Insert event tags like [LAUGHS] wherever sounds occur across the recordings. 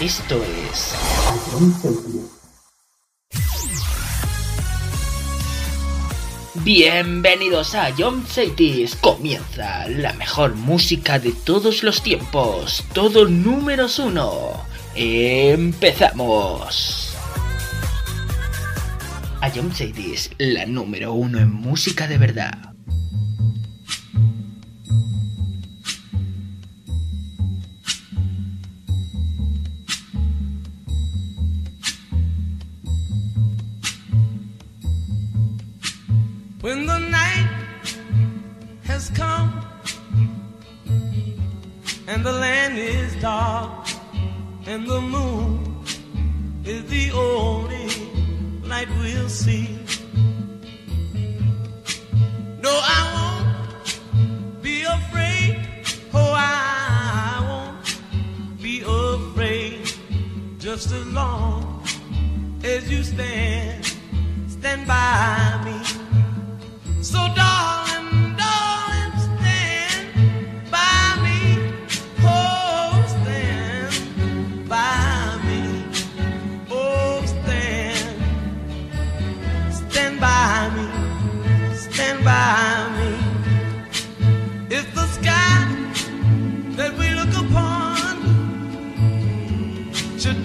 Esto es Bienvenidos a John Cities. Comienza la mejor música de todos los tiempos. Todo números uno. Empezamos. A John Cities, la número uno en música de verdad. When the night has come and the land is dark and the moon is the only light we'll see. No, I won't be afraid. Oh, I won't be afraid. Just as long as you stand, stand by me. So, darling,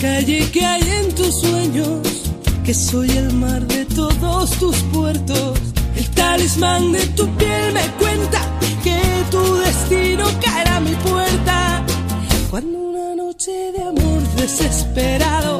calle que hay en tus sueños, que soy el mar de todos tus puertos. El talismán de tu piel me cuenta que tu destino caerá a mi puerta. Cuando una noche de amor desesperado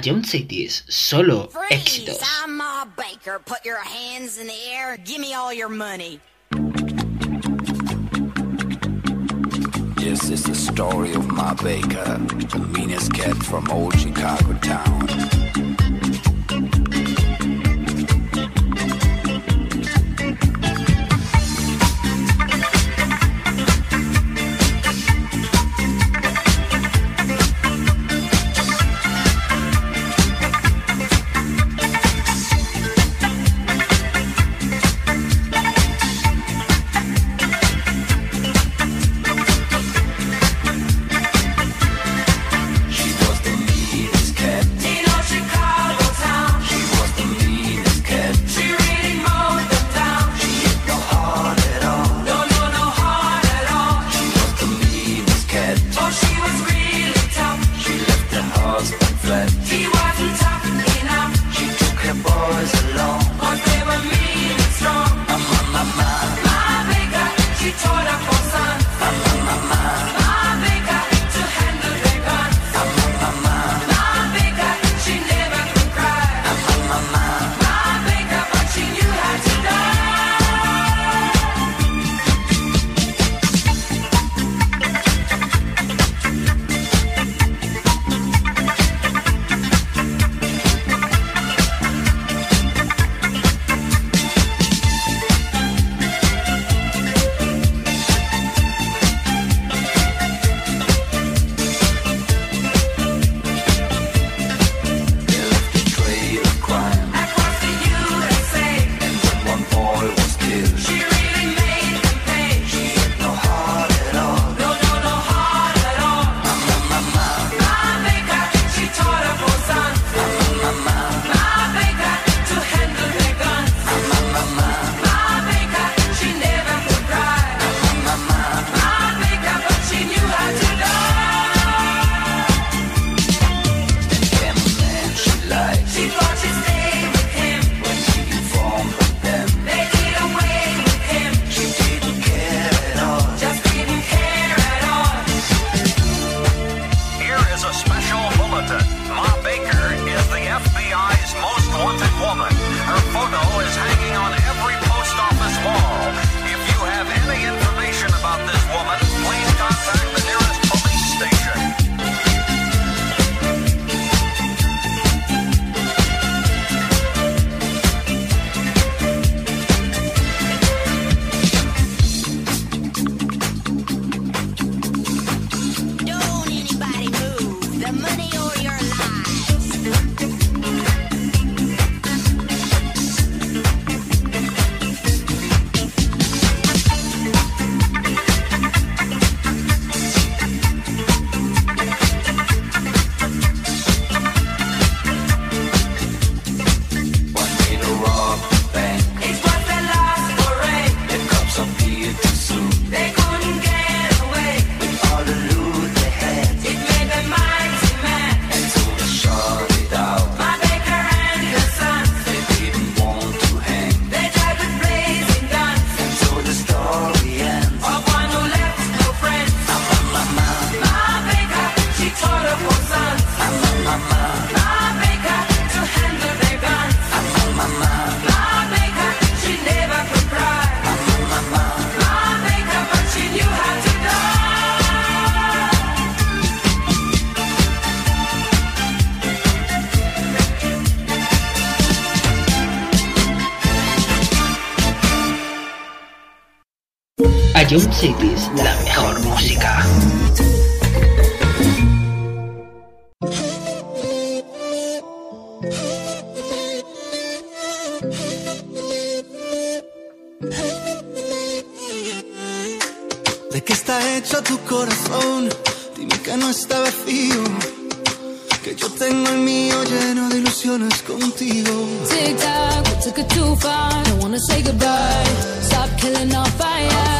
don't say this, solo éxitos. I'm Baker. Put your hands in the air give me all your money. This is the story of my Baker, the meanest cat from old Chicago town. Jump Cities, la mejor música. ¿De qué está hecho tu corazón? Dime que no está vacío. Que yo tengo el mío lleno de ilusiones contigo. Tic tac, we took it too far. Don't wanna say goodbye. Stop killing our fire.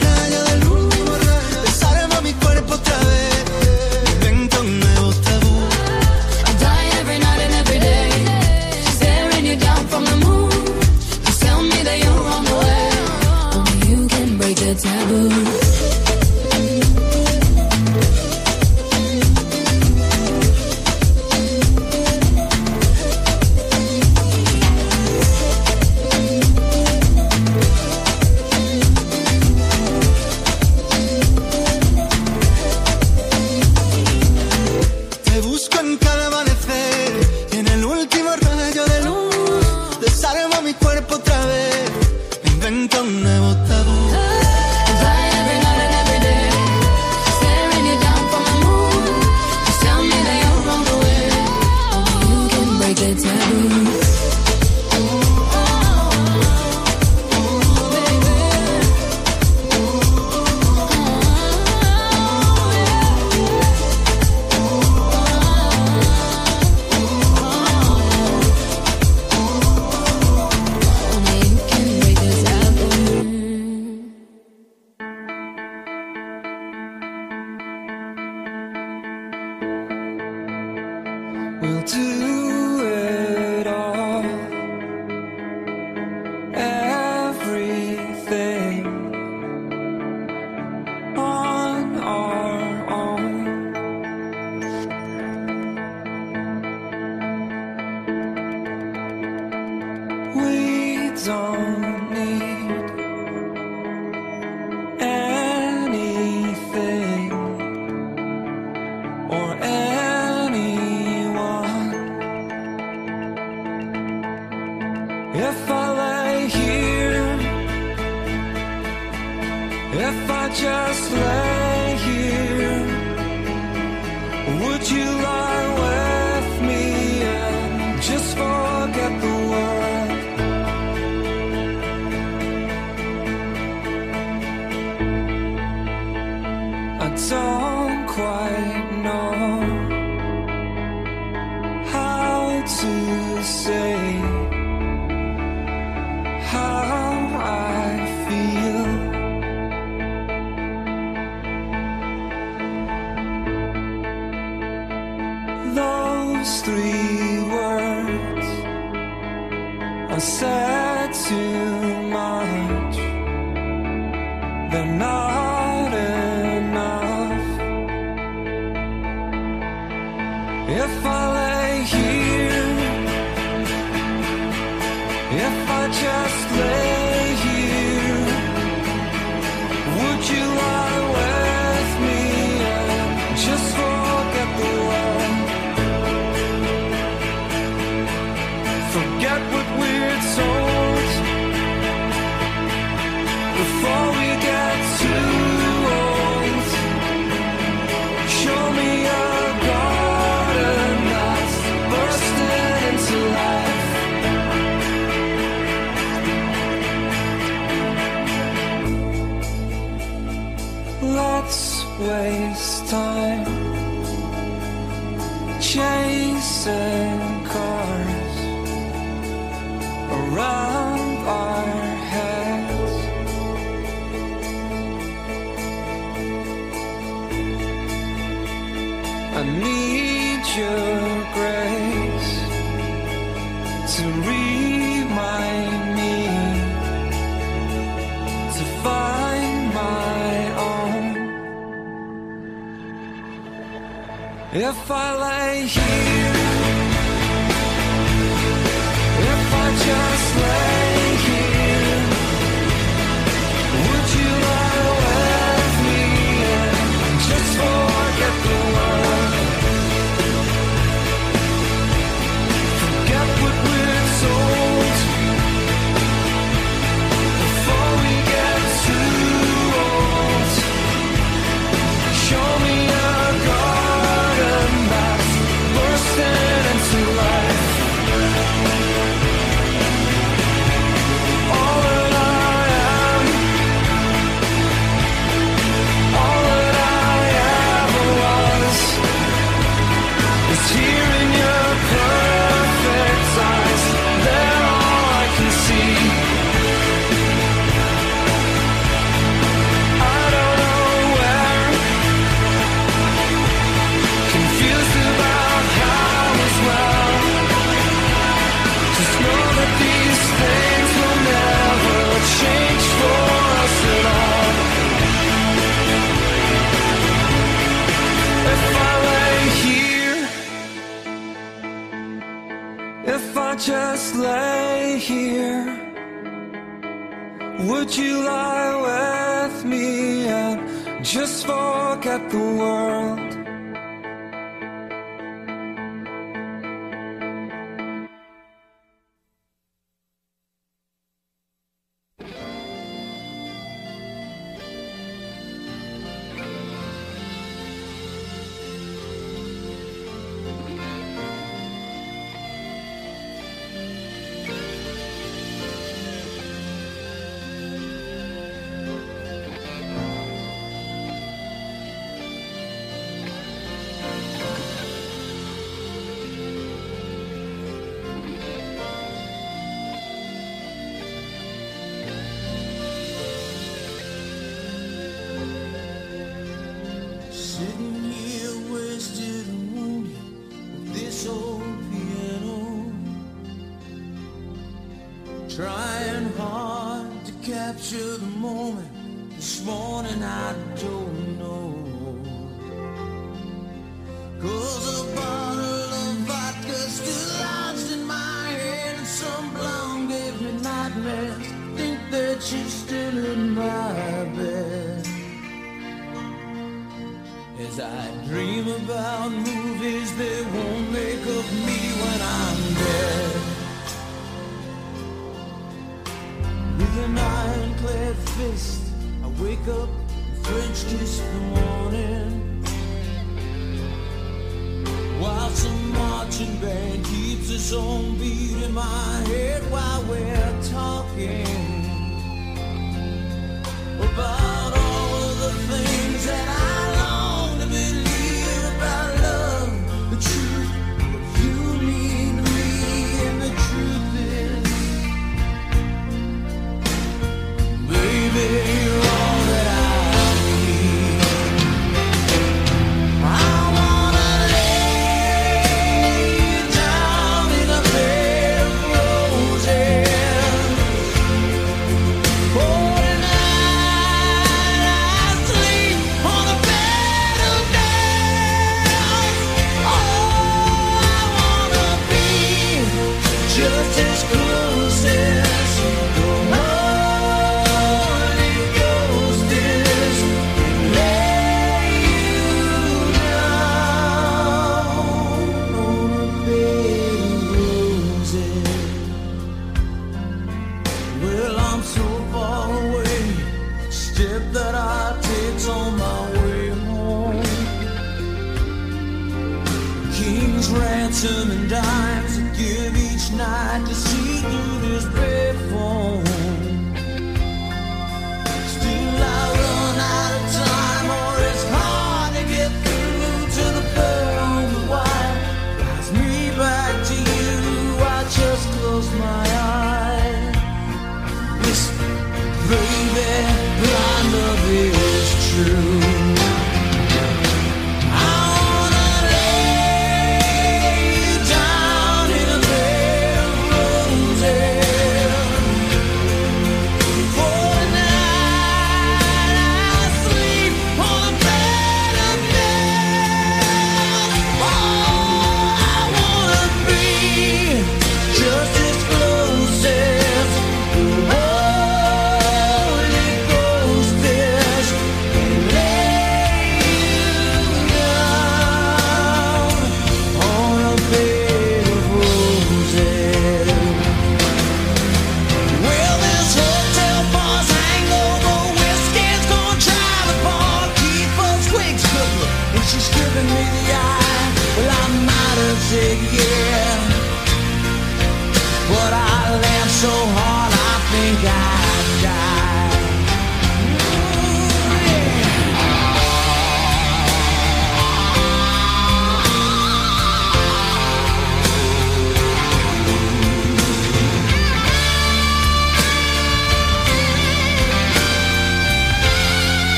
Would you lie with me and just forget the world?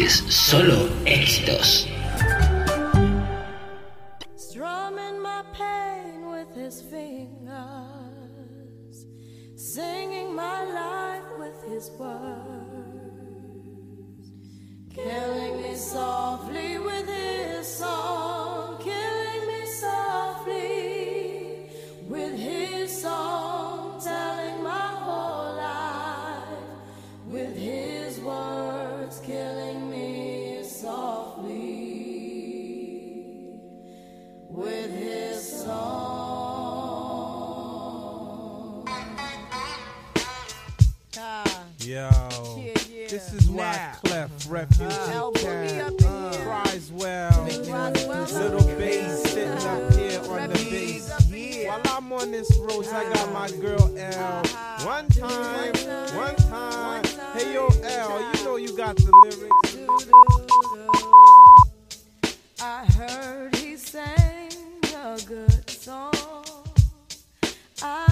is so Yo. Yeah, yeah. This is why nah. Clef, Refugee uh, Cat, uh, Criswell, Little Bass sitting up here on the bass. While I'm on this road, I got my uh-huh. girl L. Uh-huh. One time, one time. Hey, yo, L, you know you got the lyrics. I heard he sang a good song. I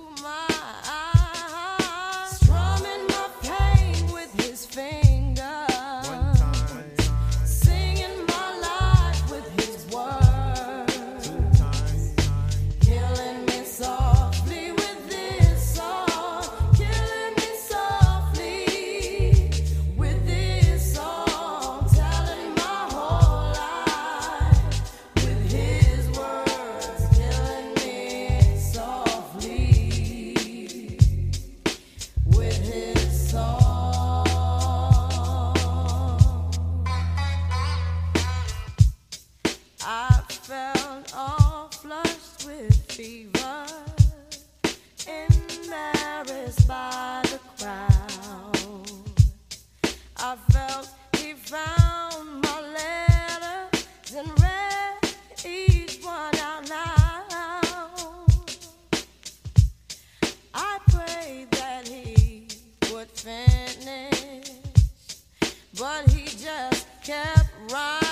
but he just kept right.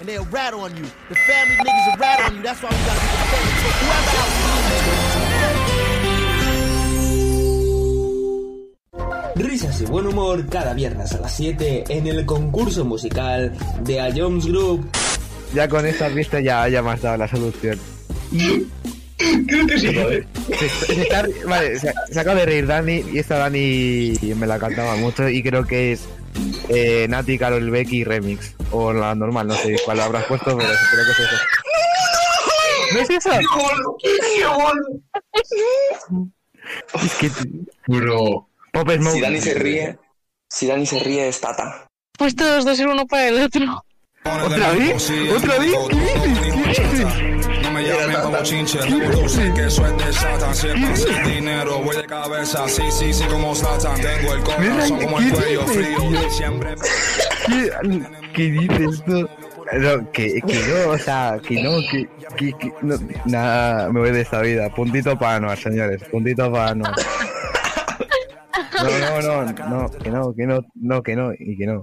And they'll rat on you. The family niggas will rat on you. That's why we gotta be. Whoever Risas y buen humor cada viernes a las 7 en el concurso musical de A Jones Group. Ya con esta pista ya, ya me has dado la solución. Creo que sí, joder. Se, se está- vale, se, se acaba de reír Dani y esta Dani me la cantaba mucho y creo que es eh, Nati, Carol Becky Remix. O la normal, no sé cuál habrás puesto, pero creo que es eso. ¿No es eso? Es que... Bro. Pop Smoke. Si Dani se ríe, si Dani se ríe es Tata. Pues todos dos ser uno para el otro. ¿Otra vez? ¿Otra vez? ¿Qué dices? ¿Qué dices? No como chinche, que eso es de Satan. Siempre sin dinero, voy de cabeza, sí, sí, sí, como Satan. Tengo el corazón como el cuello frío, siempre. ¿Qué, dices tú? No, que, que no, o sea, que no, que, que, que no, nada, me voy de esta vida. Puntito para Anuar, señores, puntito para Anuar. No, no, no, no, que no, que no, no, que no, y que no.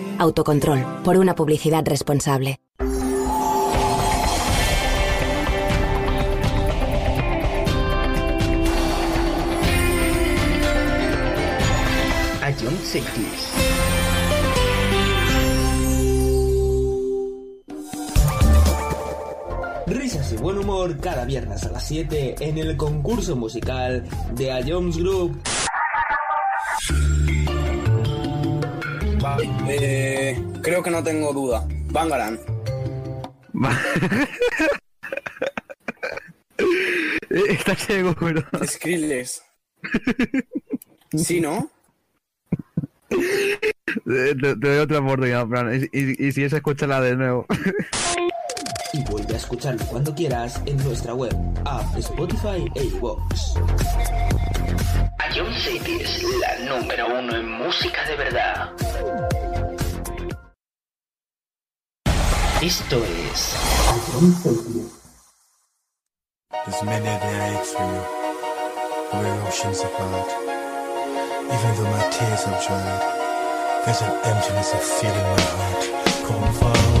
Autocontrol, por una publicidad responsable. Ion City. Risas y buen humor cada viernes a las 7 en el concurso musical de A Jones Group. Eh, creo que no tengo duda. Bangaran. [LAUGHS] ¿Estás seguro? Skrillex. [LAUGHS] ¿Sí, no? Te, te doy otra oportunidad, Fran, y, y- y si es, escúchala de nuevo. [LAUGHS] Y vuelve a escucharlo cuando quieras en nuestra web, app, Spotify e iVoox. Ion City es la número uno en música de verdad. Esto es Ion City. There's many a day I ache for you, we're oceans apart. Even though my tears have dried, there's an emptiness I feel in my heart. Come forward.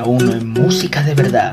Número uno en música de verdad.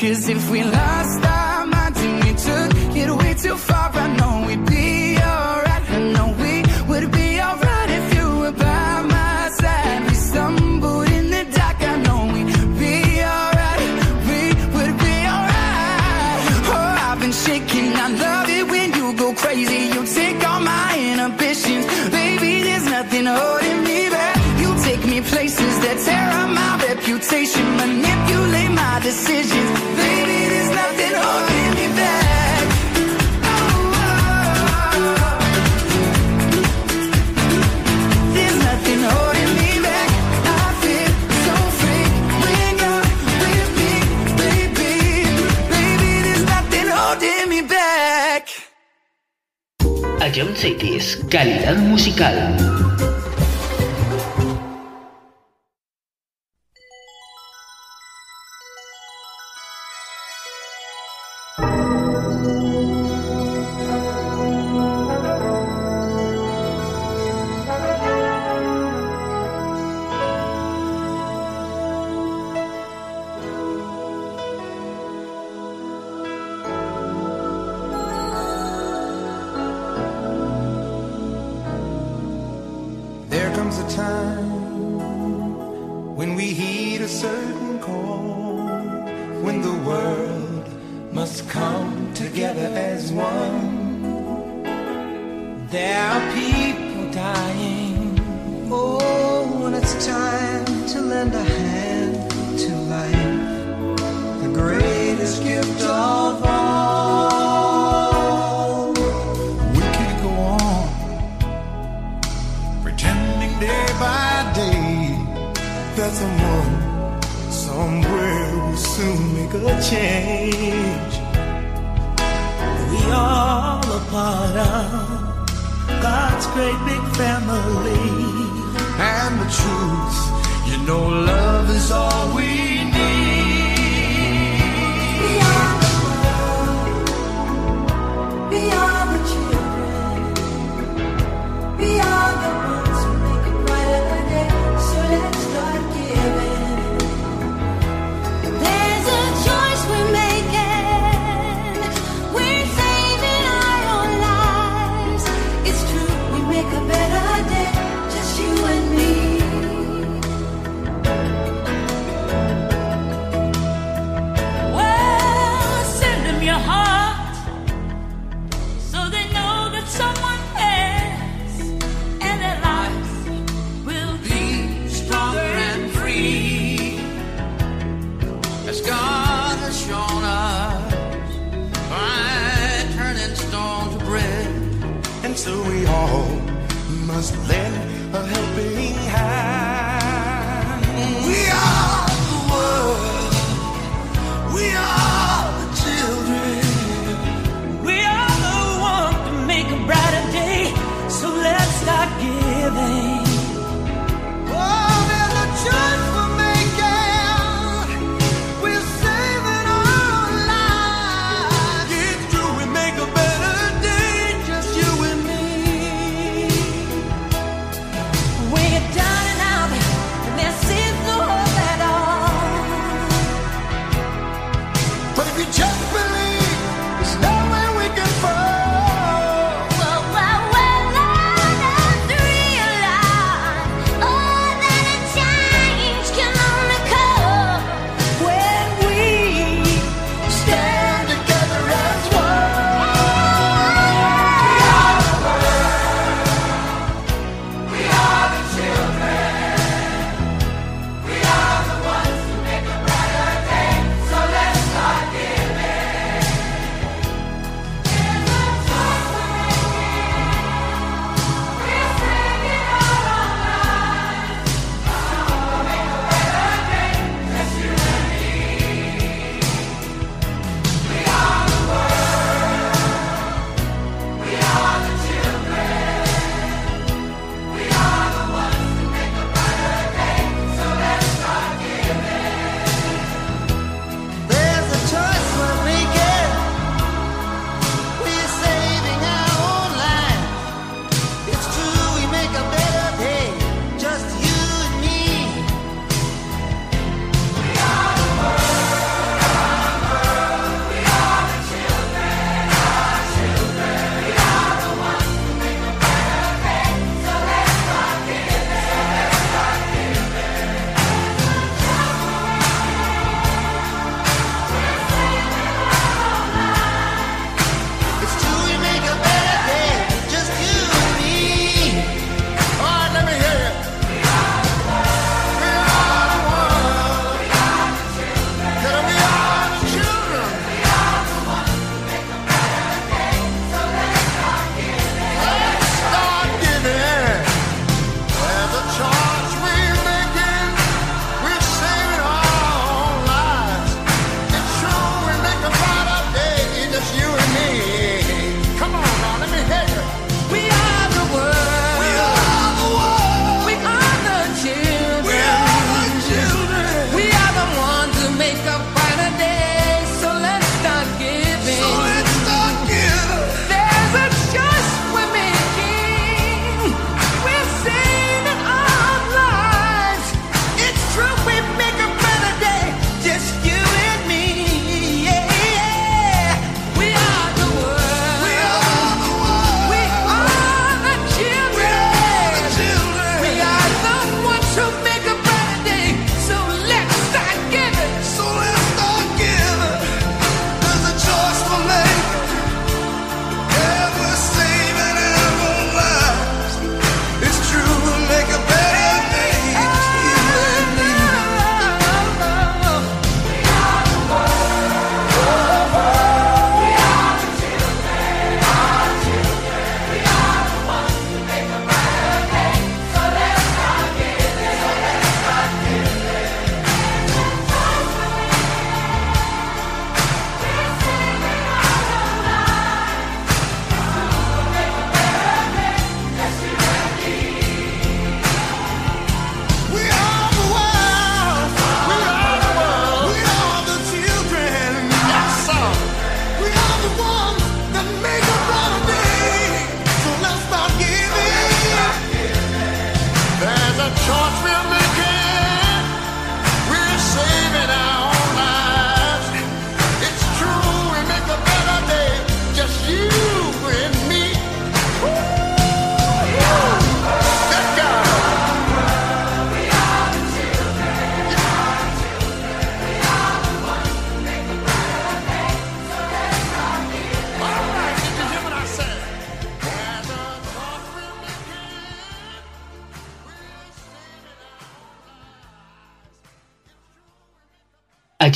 Cause if we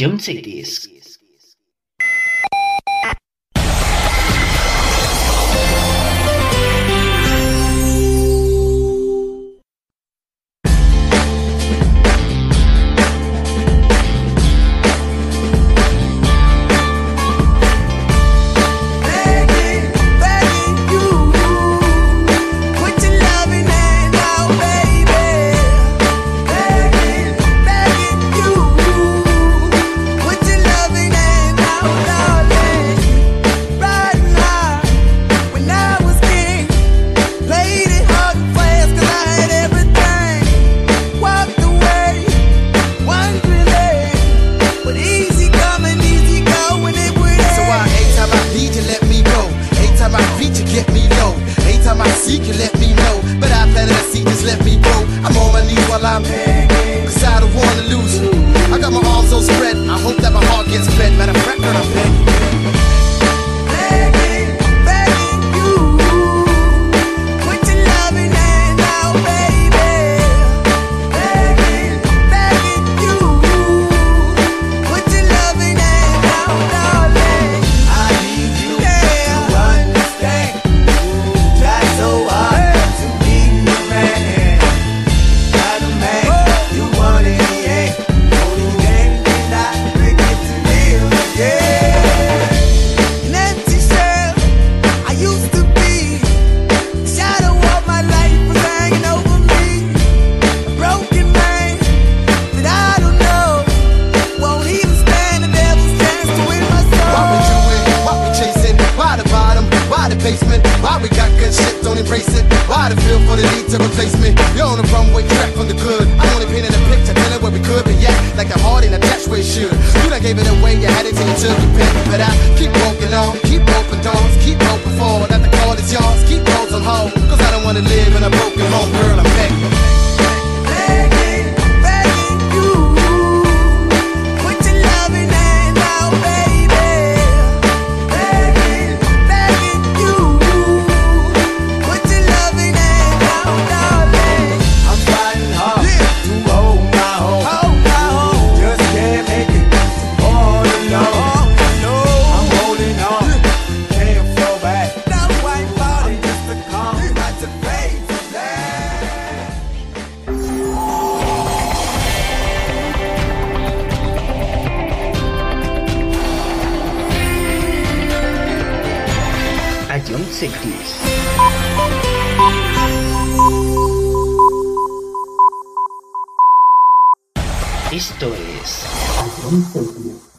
A John Cities. Esto es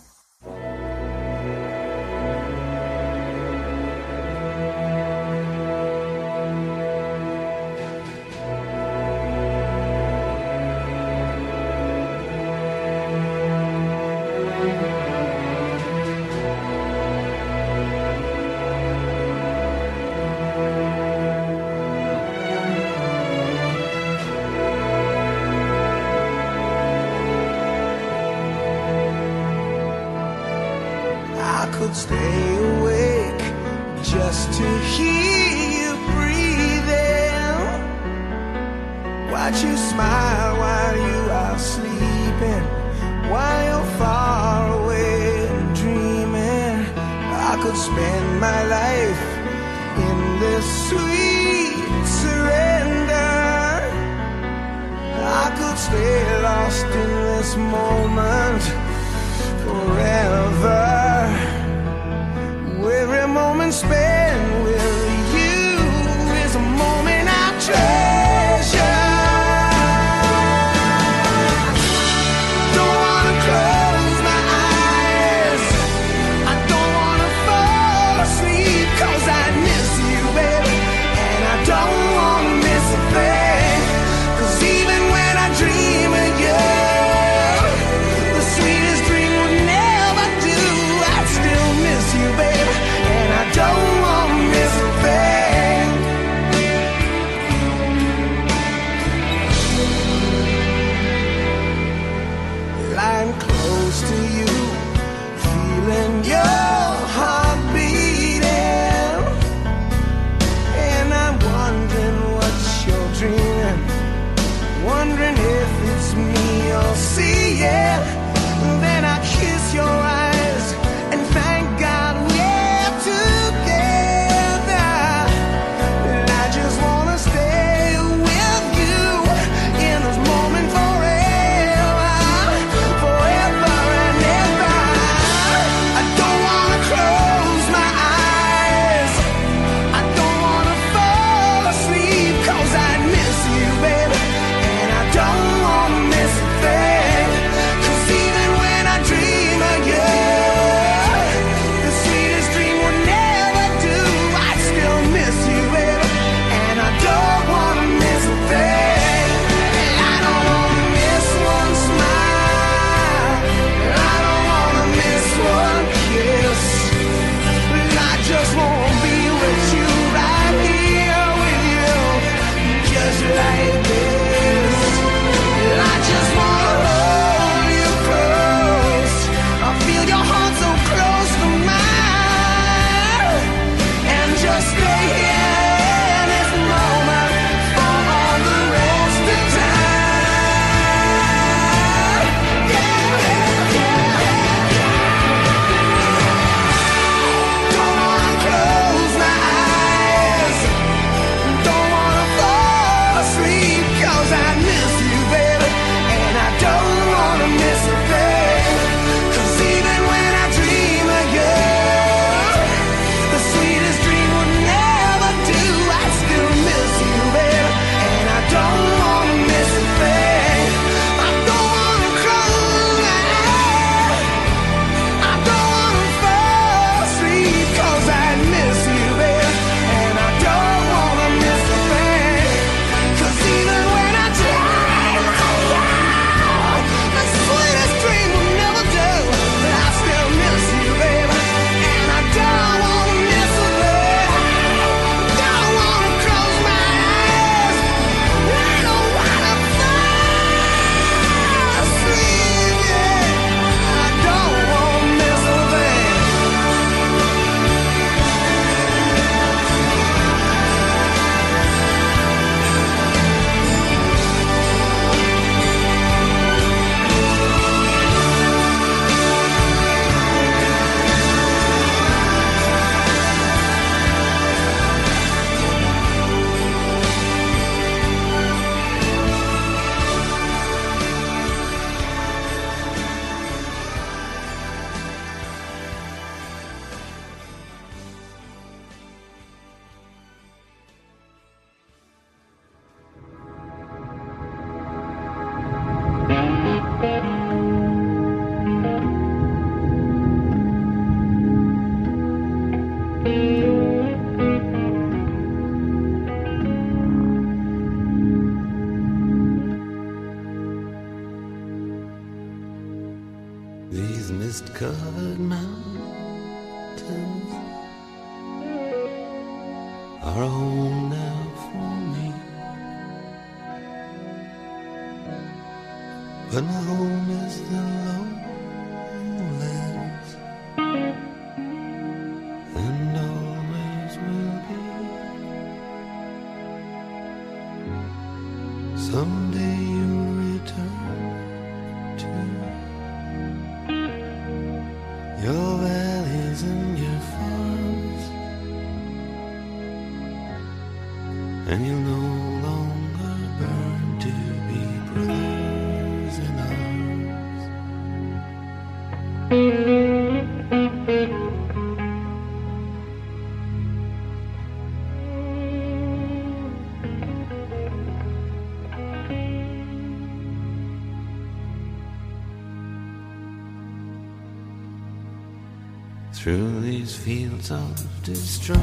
Destroy.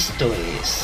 Esto es.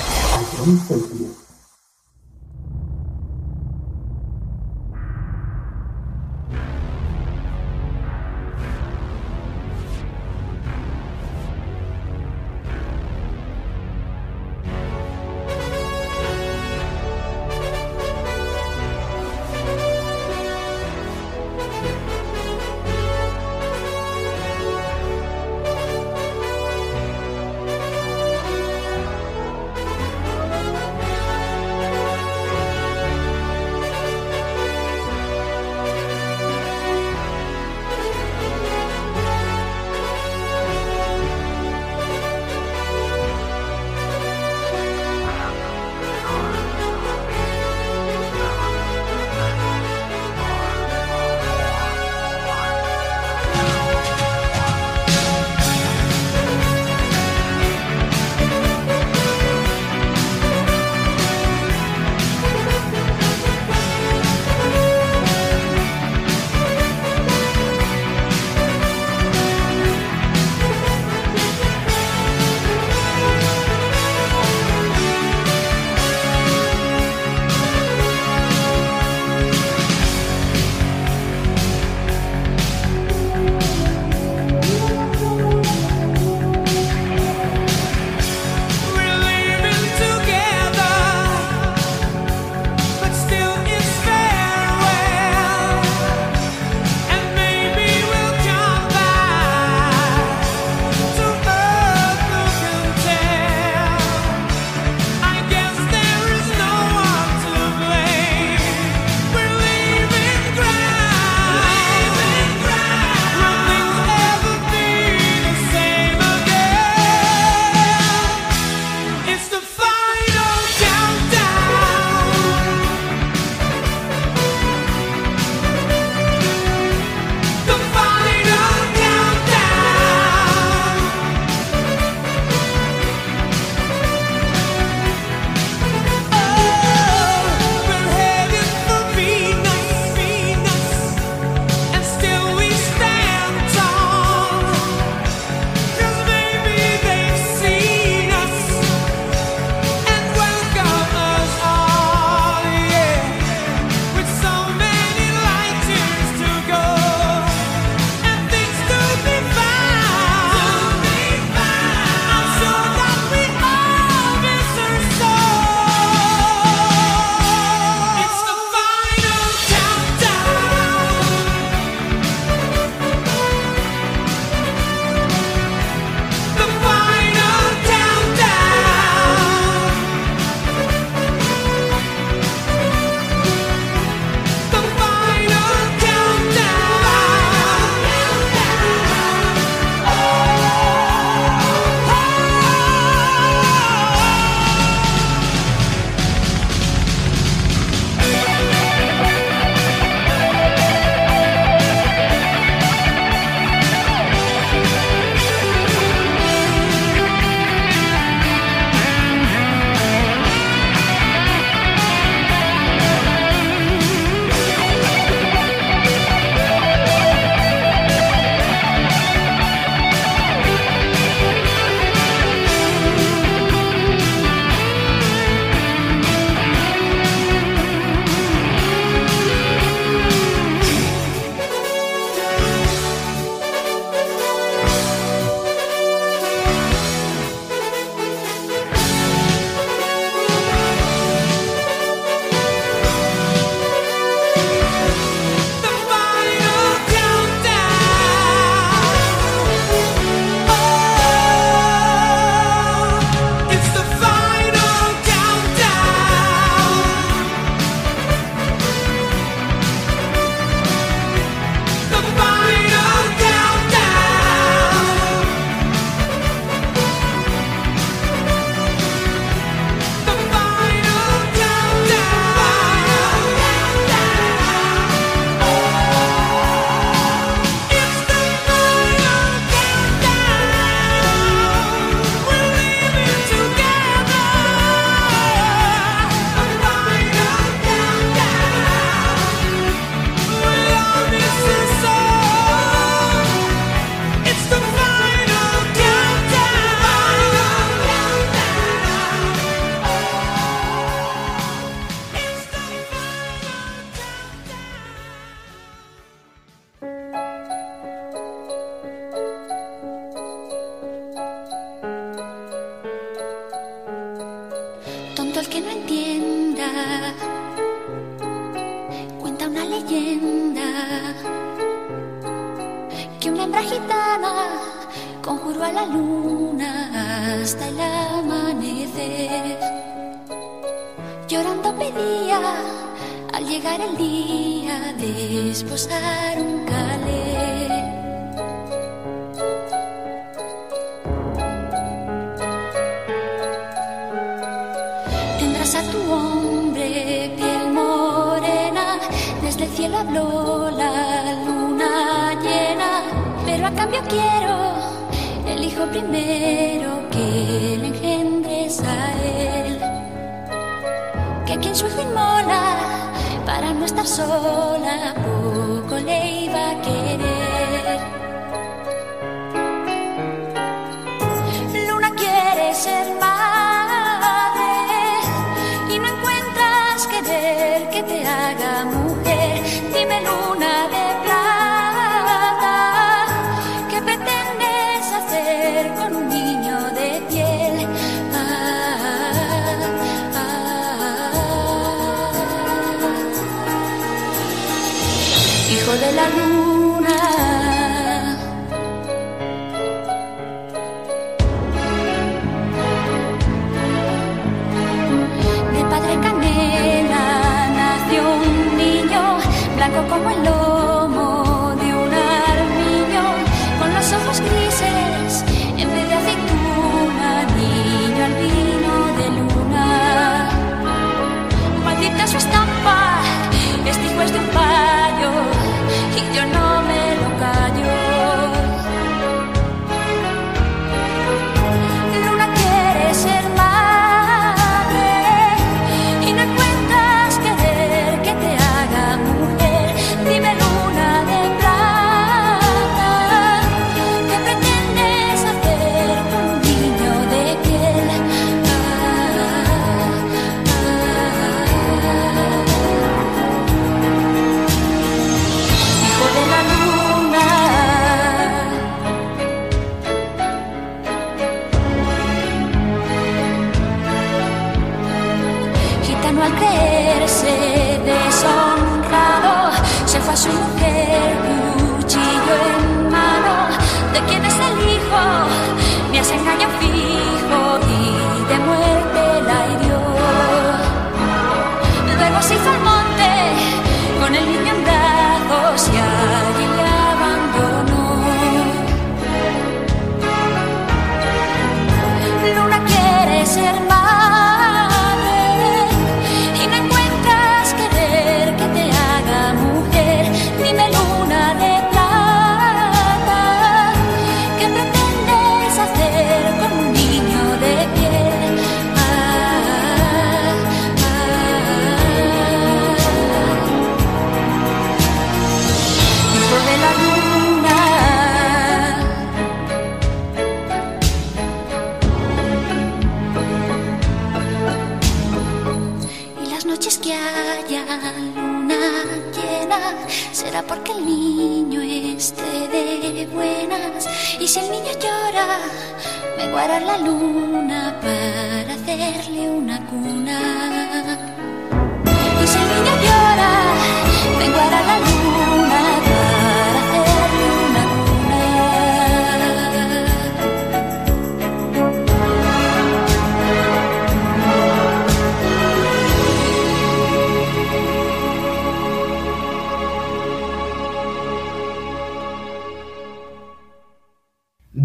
me guarda la luna para hacerle una cuna.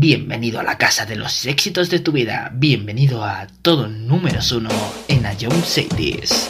Bienvenido a la casa de los éxitos de tu vida. Bienvenido a todo números uno en Ion Cities.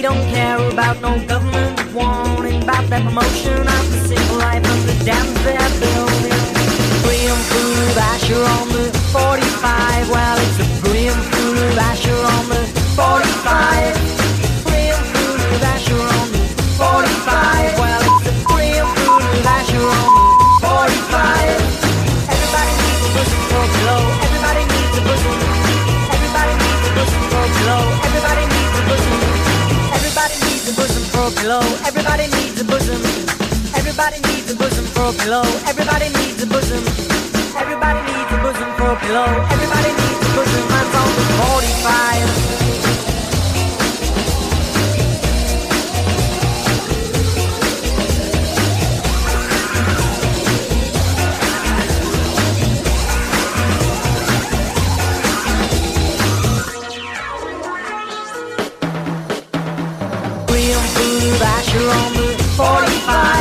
We don't care about no government warning about that promotion of the single life of the dams they're building. Brilliant food of Asher on the 45. Well, it's a brilliant food of Asher on the 45. Glow. Everybody needs a bosom. Everybody needs a bosom for glow. Everybody needs a bosom. Everybody needs a bosom for glow. Everybody needs a bosom. Mine's on the 45. 45.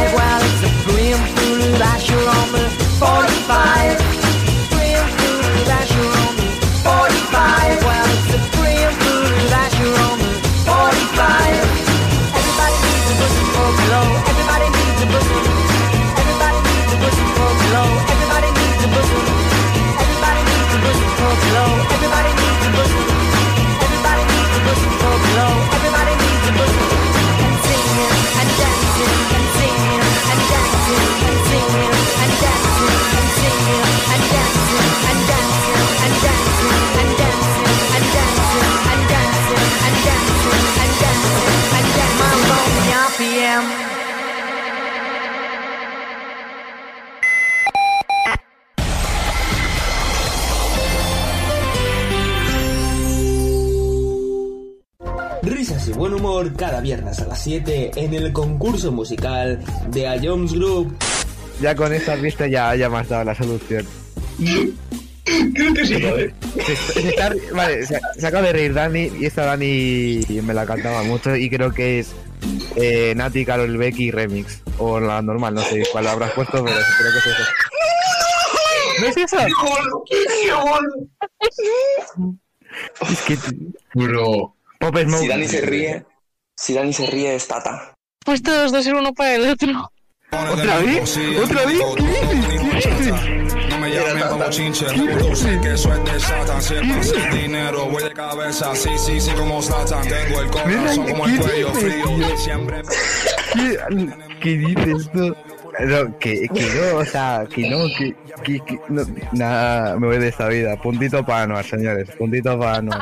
Cada viernes a las 7 en el concurso musical de A Jones Group. Ya con esta pista ya, ya me has dado la solución. Creo que sí. Se, se está- vale, se, se acaba de reír Dani y esta Dani me la cantaba mucho y creo que es eh, Nati, Carol Becky Remix. O la normal, no sé cuál habrás puesto, pero creo que es eso. ¿No es eso? Es que... Bro. Pop Smoke. Si Dani se ríe, si Dani se ríe es Tata. Pues todos dos ser uno para el otro. ¿Otra vez? ¿Otra vez? No me llamen como chinche, reproduce que es de Satan. Siempre sin dinero, voy de cabeza, sí, sí, sí, como Satan. Tengo el corazón como el cuello frío, siempre. ¿Qué, qué dices tú? No, que, que no, o sea, que no, que, que, que no, nada, me voy de esta vida. Puntito para Anuar, señores, puntito para Anuar.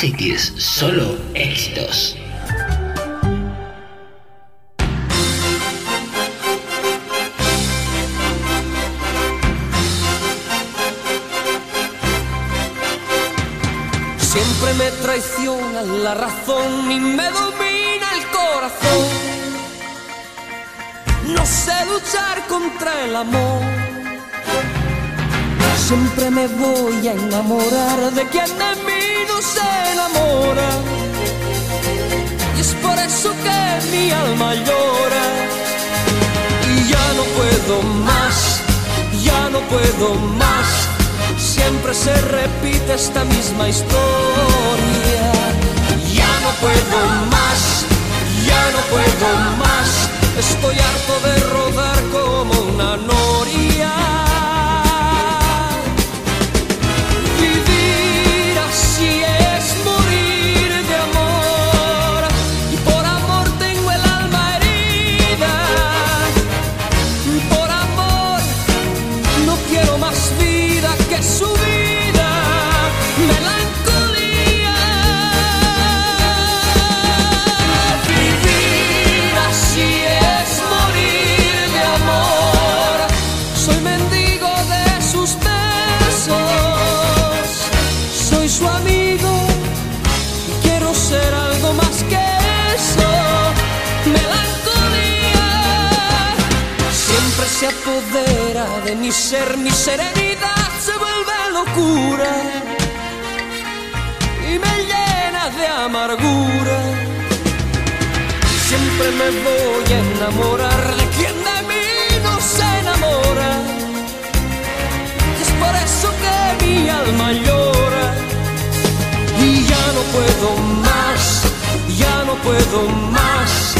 Cities, solo éxitos. Siempre me traiciona la razón y me domina el corazón. No sé luchar contra el amor. Siempre me voy a enamorar de quien de mí no se enamora. Y es por eso que mi alma llora. Y ya no puedo más, ya no puedo más. Siempre se repite esta misma historia. Ya no puedo más, ya no puedo más. Estoy harto de rodar como una noria. ni ser ni serenidad se vuelve locura y me llena de amargura. Siempre me voy a enamorar de quien de mí no se enamora. Es por eso que mi alma llora y ya no puedo más, ya no puedo más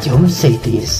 de 103.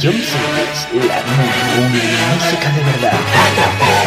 John Sirius, la música de verdad.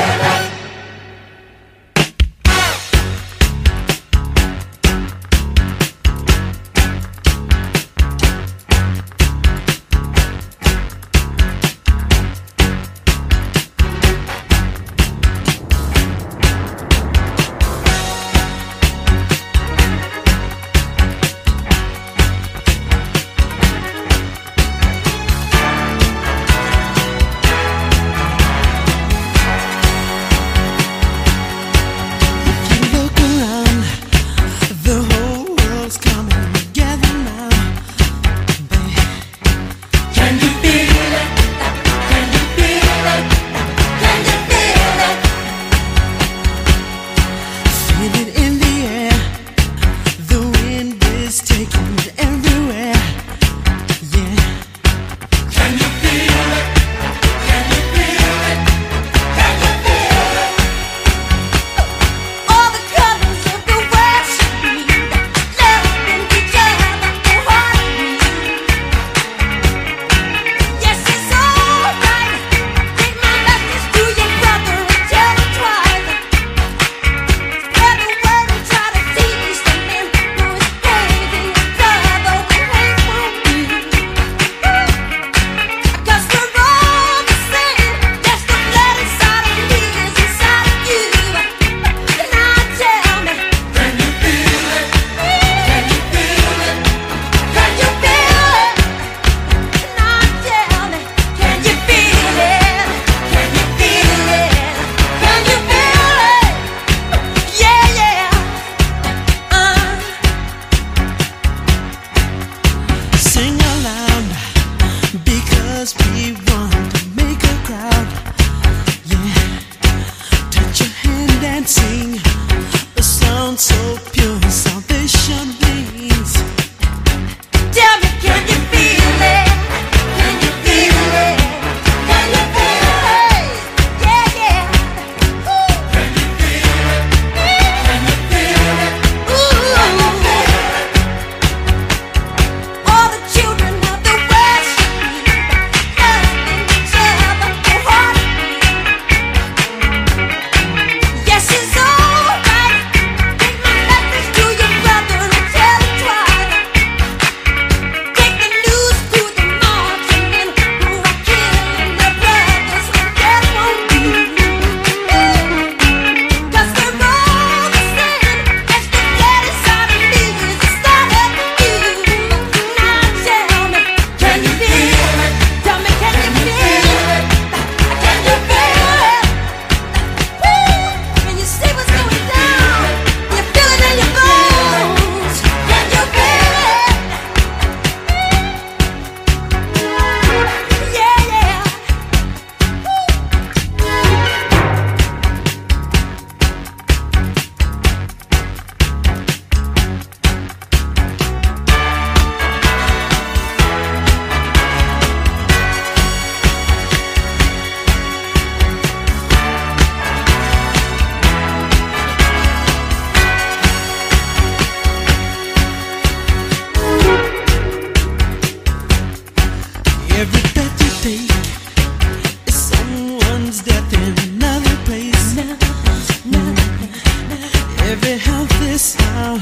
Every this sound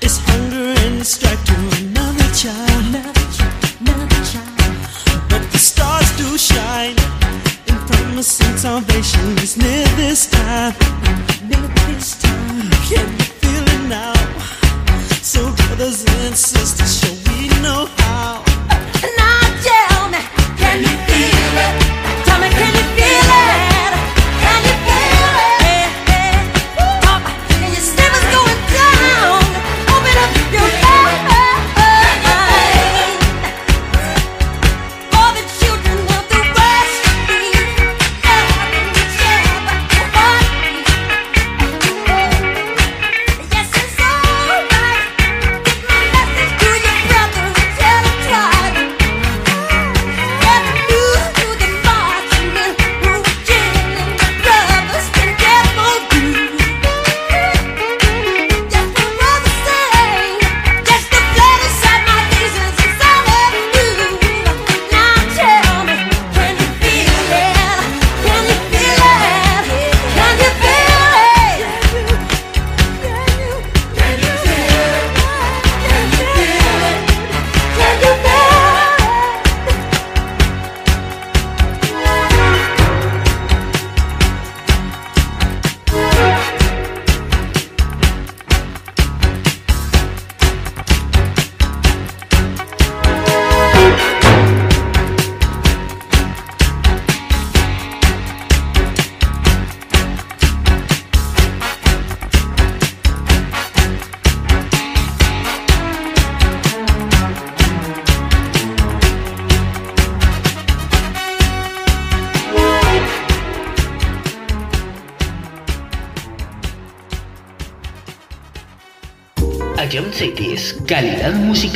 is hunger and strife to another child. Another another child. But the stars do shine in promising salvation is near this time. Near this time. Can you feel it now? So brothers and sisters, shall we know how? Now tell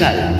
musical.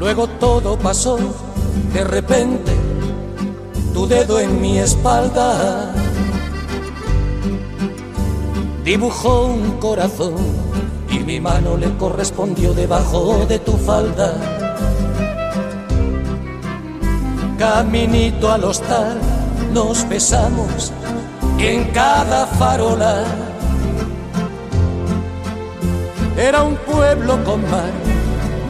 Luego todo pasó, de repente, tu dedo en mi espalda dibujó un corazón y mi mano le correspondió debajo de tu falda. Caminito al hostal nos besamos en cada farola. Era un pueblo con mar.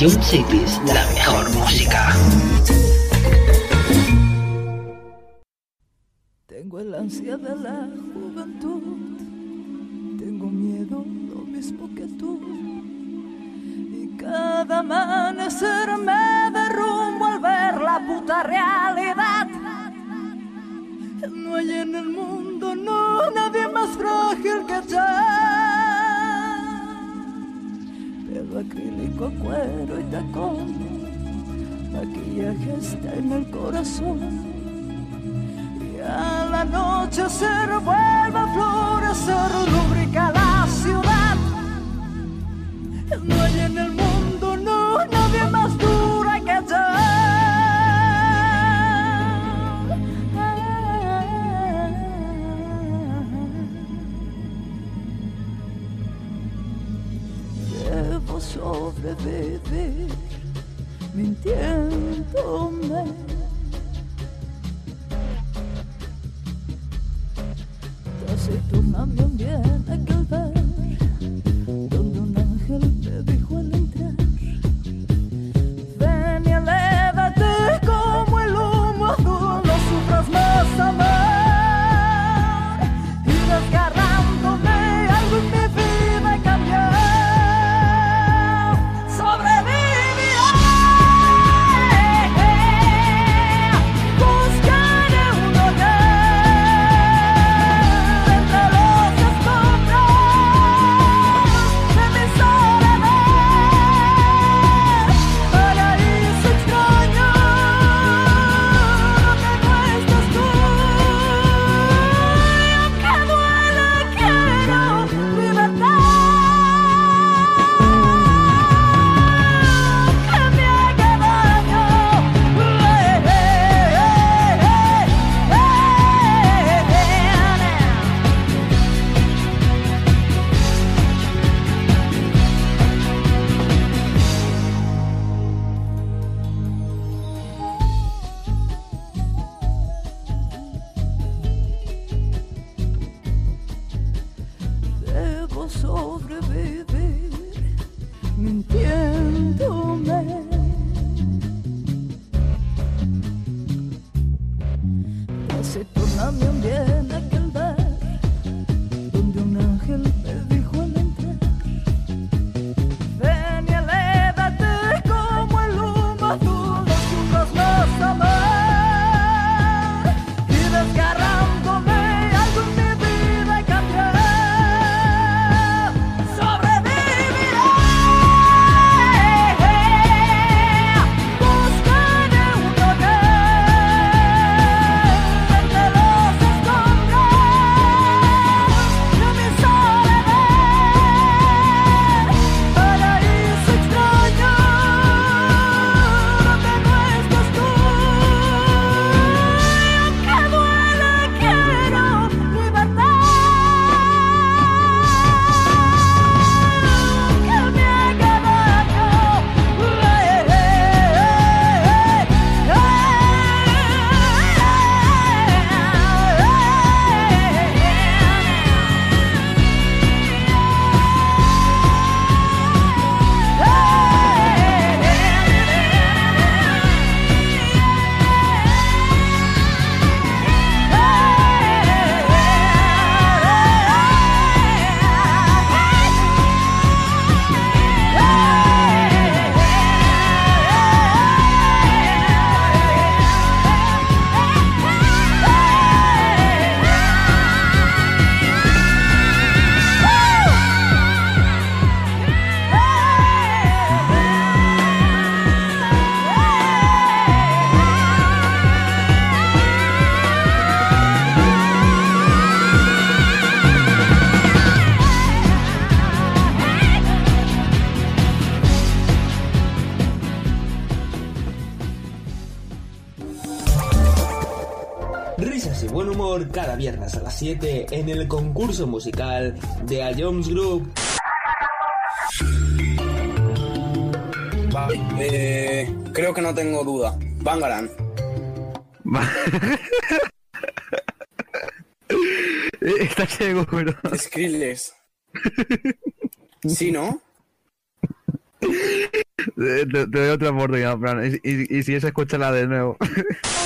Ion Cities, la mejor música. 7 en el concurso musical de A Jones Group. Eh, creo que no tengo duda. Bangaran. [LAUGHS] Eh, está ciego, pero. Skrillex. ¿Sí, no? [LAUGHS] Eh, te, doy otra oportunidad, Fran. Y, y, y si esa, escúchala de nuevo. [LAUGHS]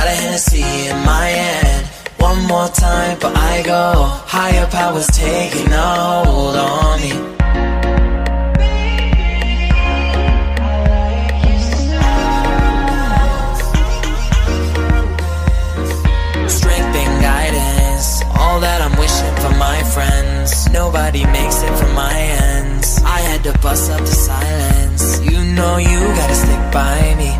Got a Hennessy in my hand. One more time, but I go. Higher powers taking a hold on me. Strength and guidance, all that I'm wishing for my friends. Nobody makes it from my ends. I had to bust up the silence. You know you gotta stick by me.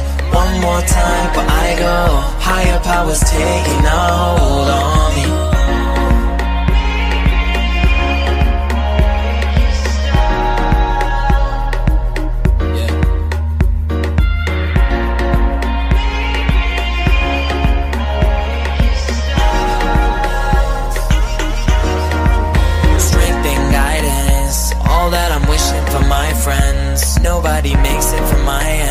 One more time, but I go. Higher powers taking a hold on me. Strength and guidance, all that I'm wishing for my friends. Nobody makes it from my ends.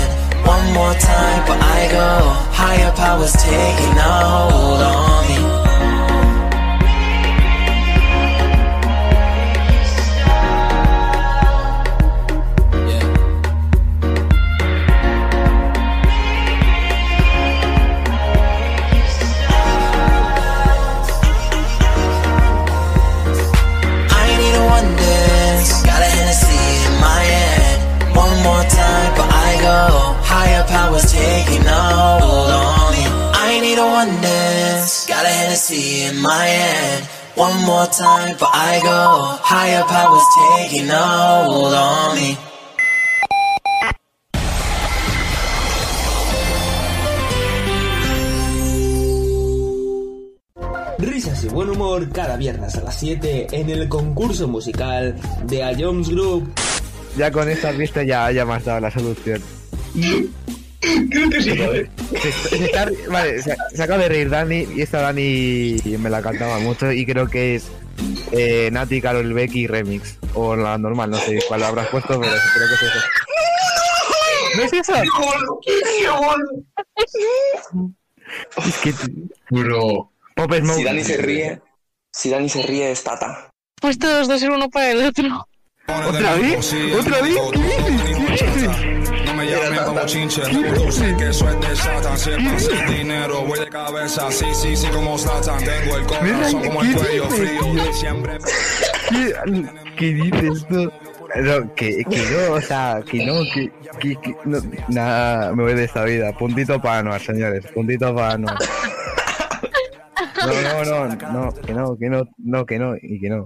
One more time, but I go. Higher powers taking a hold on me. In my hand. One more time, but I go. Higher powers taking a hold on me. Risas y buen humor cada viernes a las 7 en el concurso musical de A Jones Group. Ya con esta pista ya, ya me has dado la solución. [LAUGHS] Creo que sí. Se, se está- vale, se, se acaba de reír Dani y esta Dani me la cantaba mucho y creo que es eh, Nati Carol Becky Remix o la normal, no sé cuál habrás puesto, pero creo que es eso. ¿No es eso? [LAUGHS] Es que Bro. Pop Smoke. Si Dani se ríe, si Dani se ríe es Tata. Pues todos dos ser uno para el otro. ¿Otra vez? ¿Otra vez? ¿Qué dices? No me llamen como chinche, sé que eso es de Satan. Siempre sin dinero, voy de cabeza. Sí, sí, sí, como Satan. Tengo el corazón como el cuello frío. Siempre. ¿Qué, dices tú? No, que, que no, o sea, que no, que, que, que no, nada, me voy de esta vida. Puntito para Anuar, señores, puntito para Anuar. No, no, no, no, que no, que no, no, que no, y que no.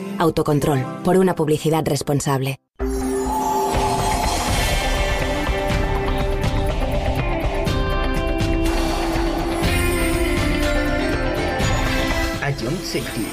Autocontrol, por una publicidad responsable. City. Hit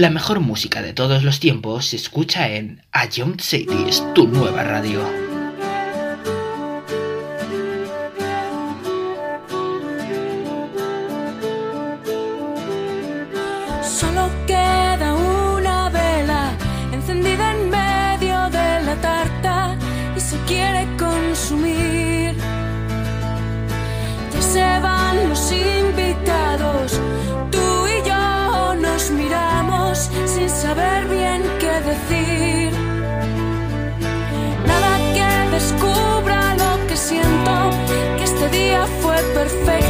La mejor música de todos los tiempos se escucha en A Young City, es tu nueva radio. perfecto.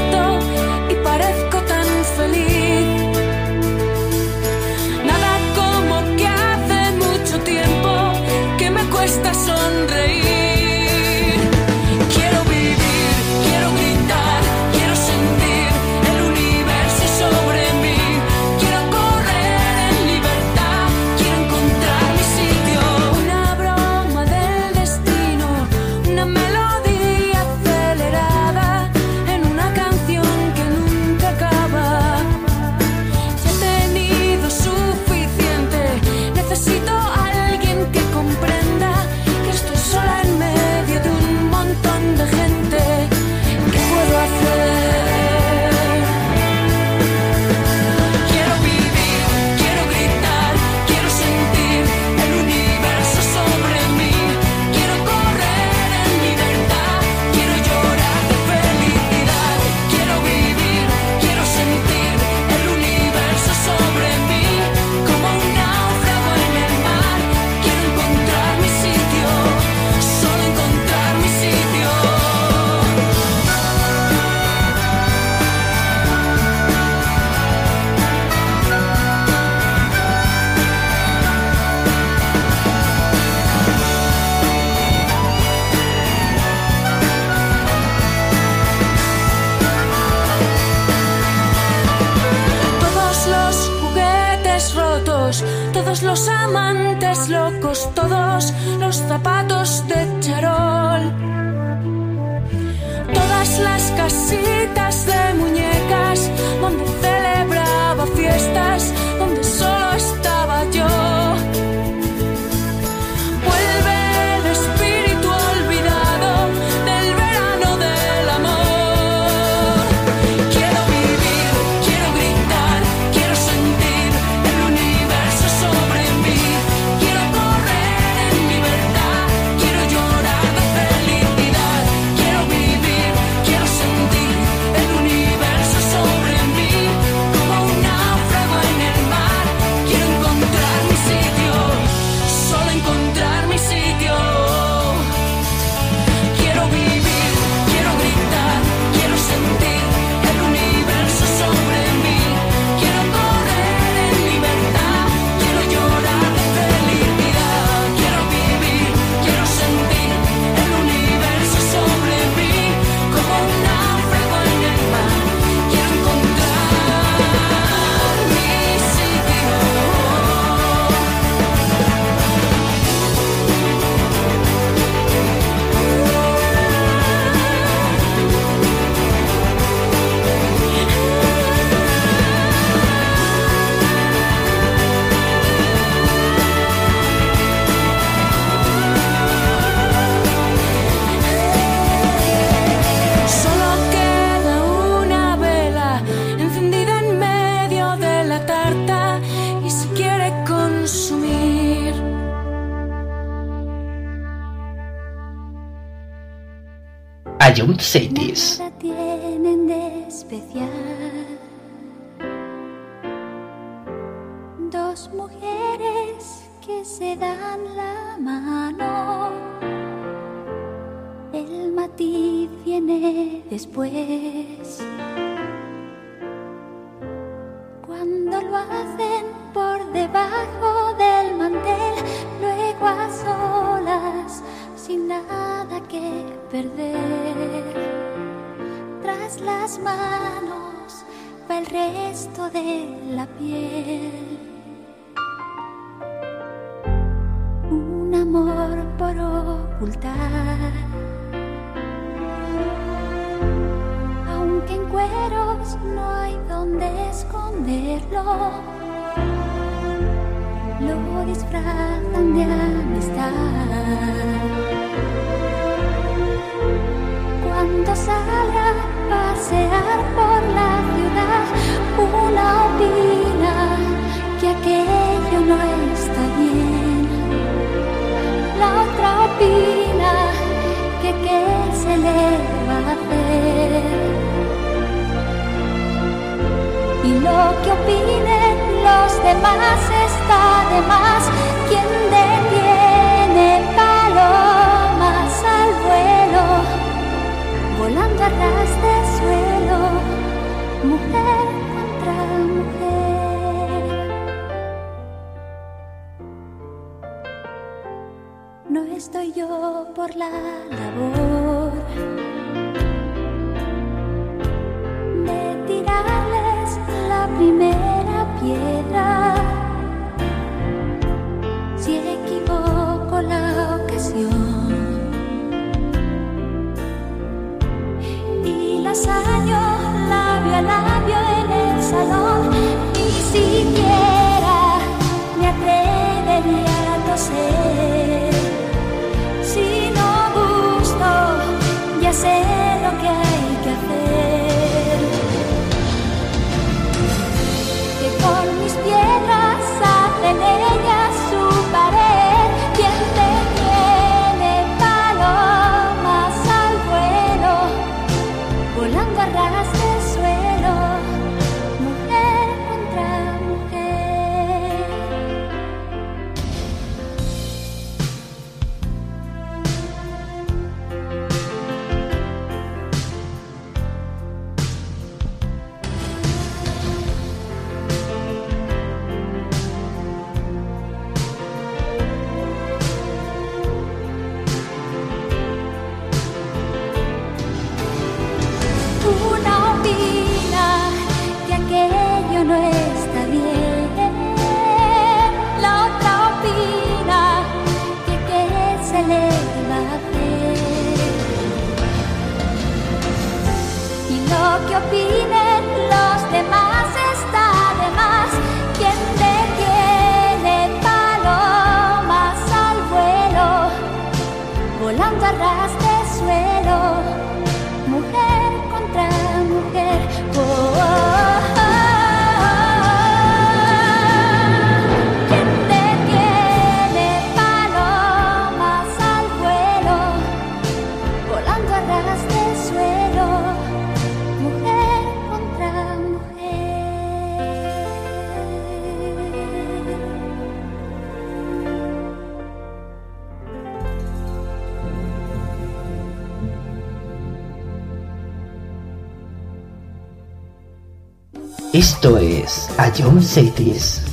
Esto es A John Cities.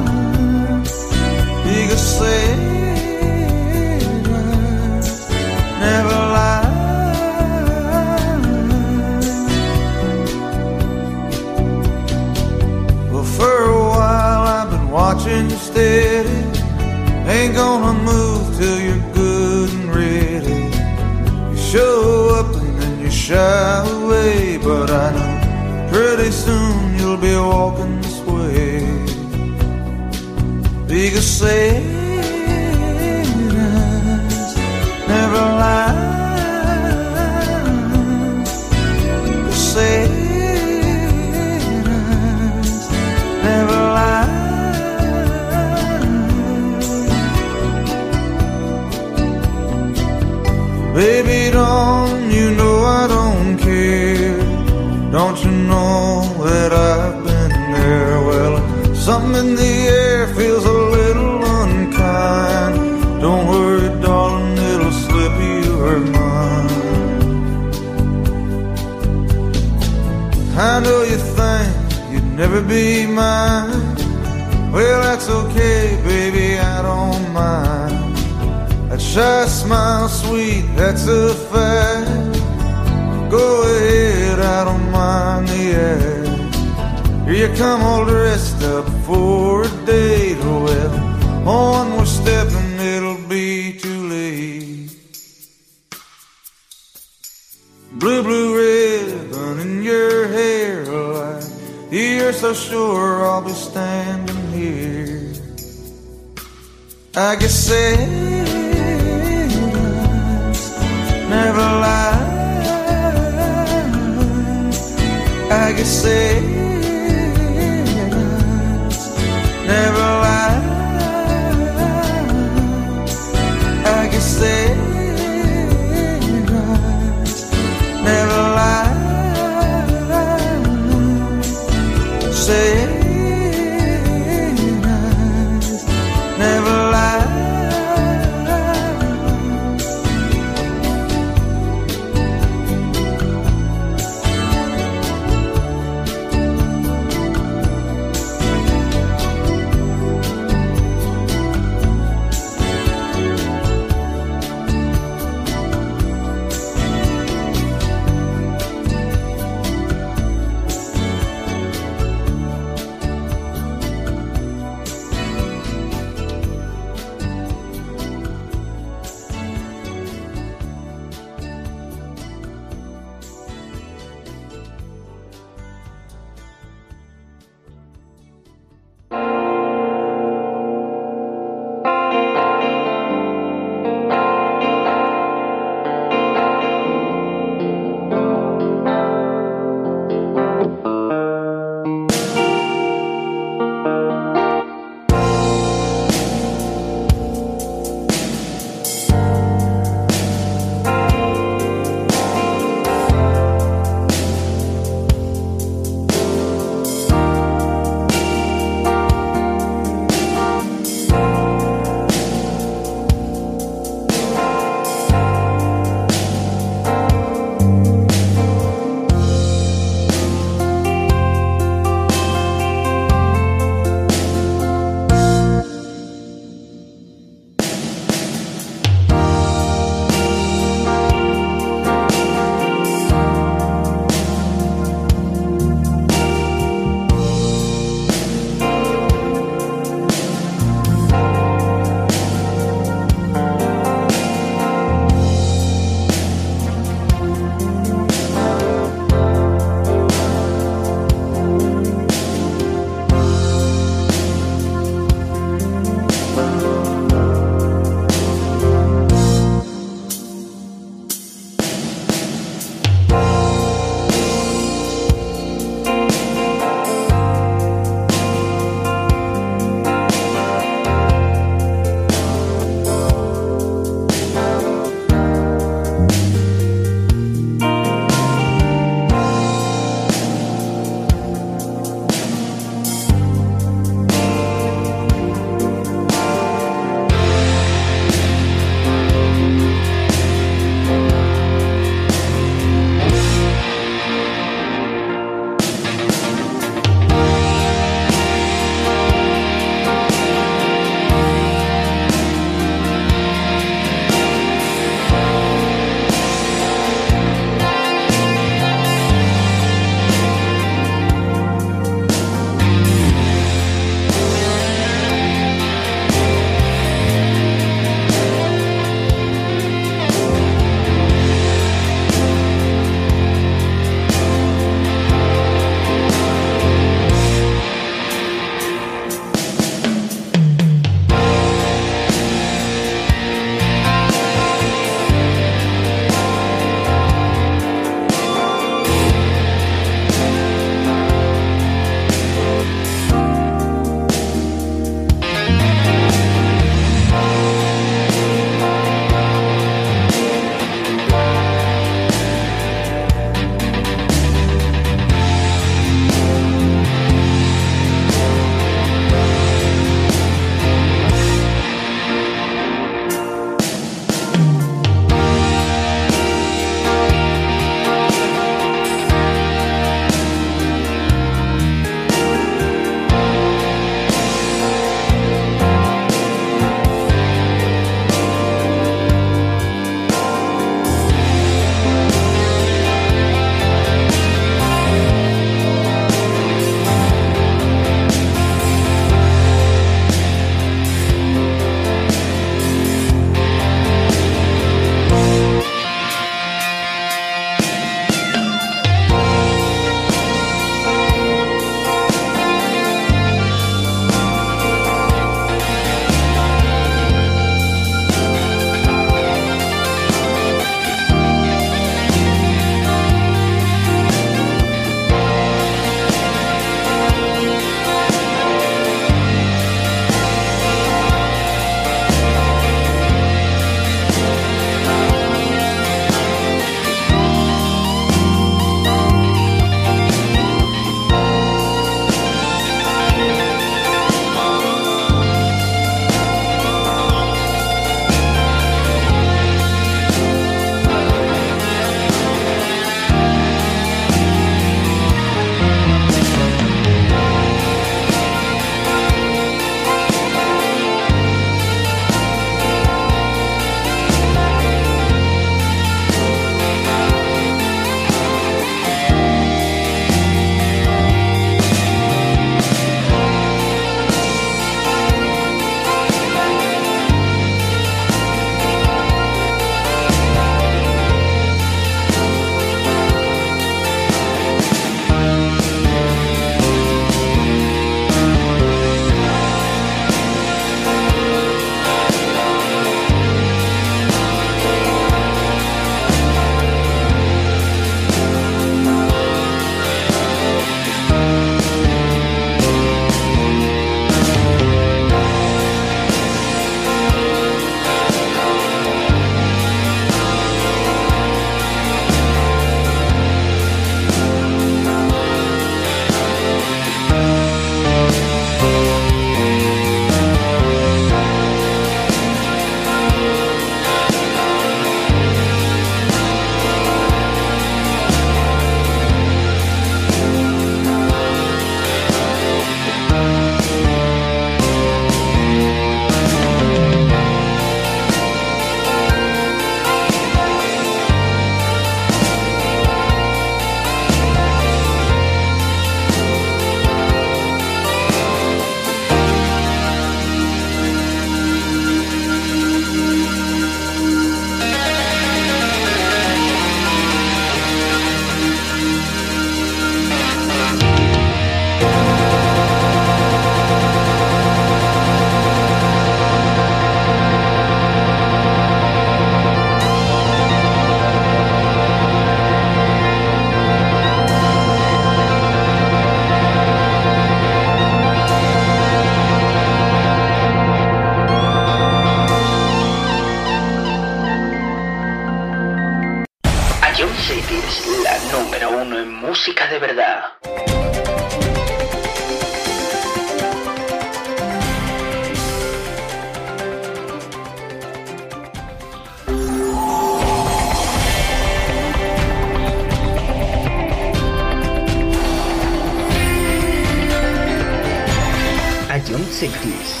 Cities.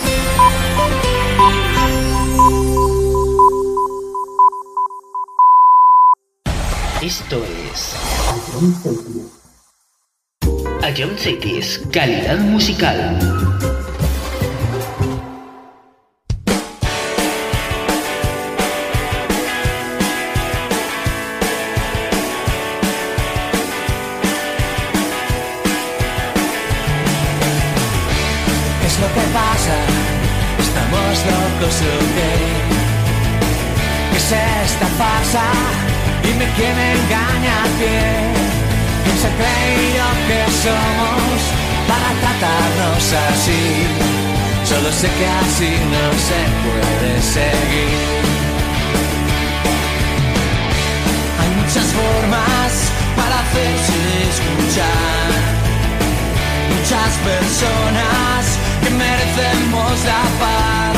Esto es Young Cities, calidad musical. Me engaña a quién. ¿Quién se creyó que somos para tratarnos así? Solo sé que así no se puede seguir. Hay muchas formas para hacerse escuchar muchas personas que merecemos la paz.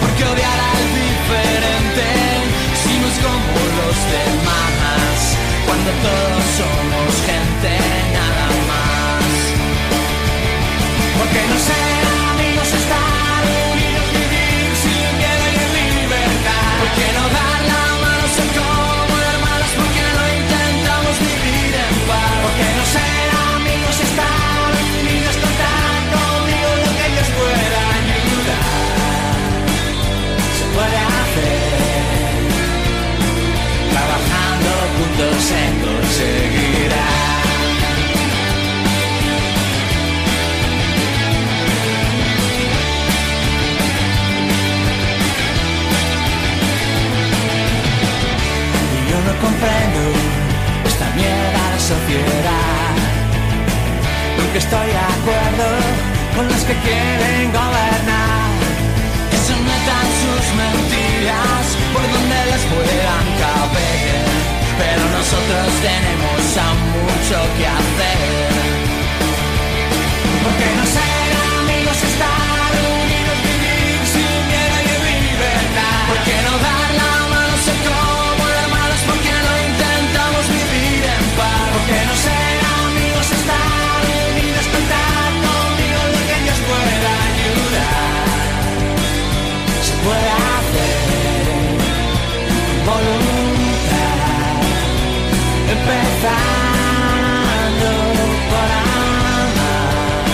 Porque odiar al diferente si no es como los demás. Cuando todos somos gente nada más. Porque no ser amigos estar unidos, vivir sin miedo y libertad. Porque no dar la mano, ser como hermanos, porque no intentamos vivir en paz. Porque no comprendo esta mierda de sociedad. Porque estoy de acuerdo con los que quieren gobernar. Que se metan sus mentiras por donde les puedan caber. Pero nosotros tenemos aún mucho que hacer. Porque no ser amigos estar unidos, vivir sin miedo y libertad. Porque no dar empezando por amar.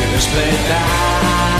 Y respetar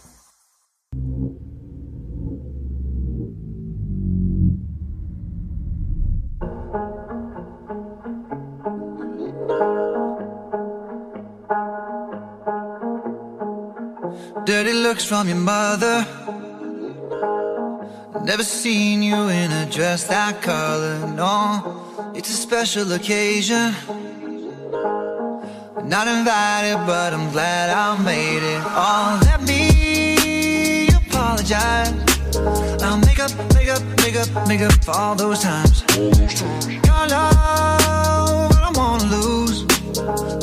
from your mother. Never seen you in a dress that color. No, it's a special occasion. Not invited, but I'm glad I made it. Oh, let me apologize. I'll make up, make up, make up, make up for all those times. Your love, I don't wanna lose.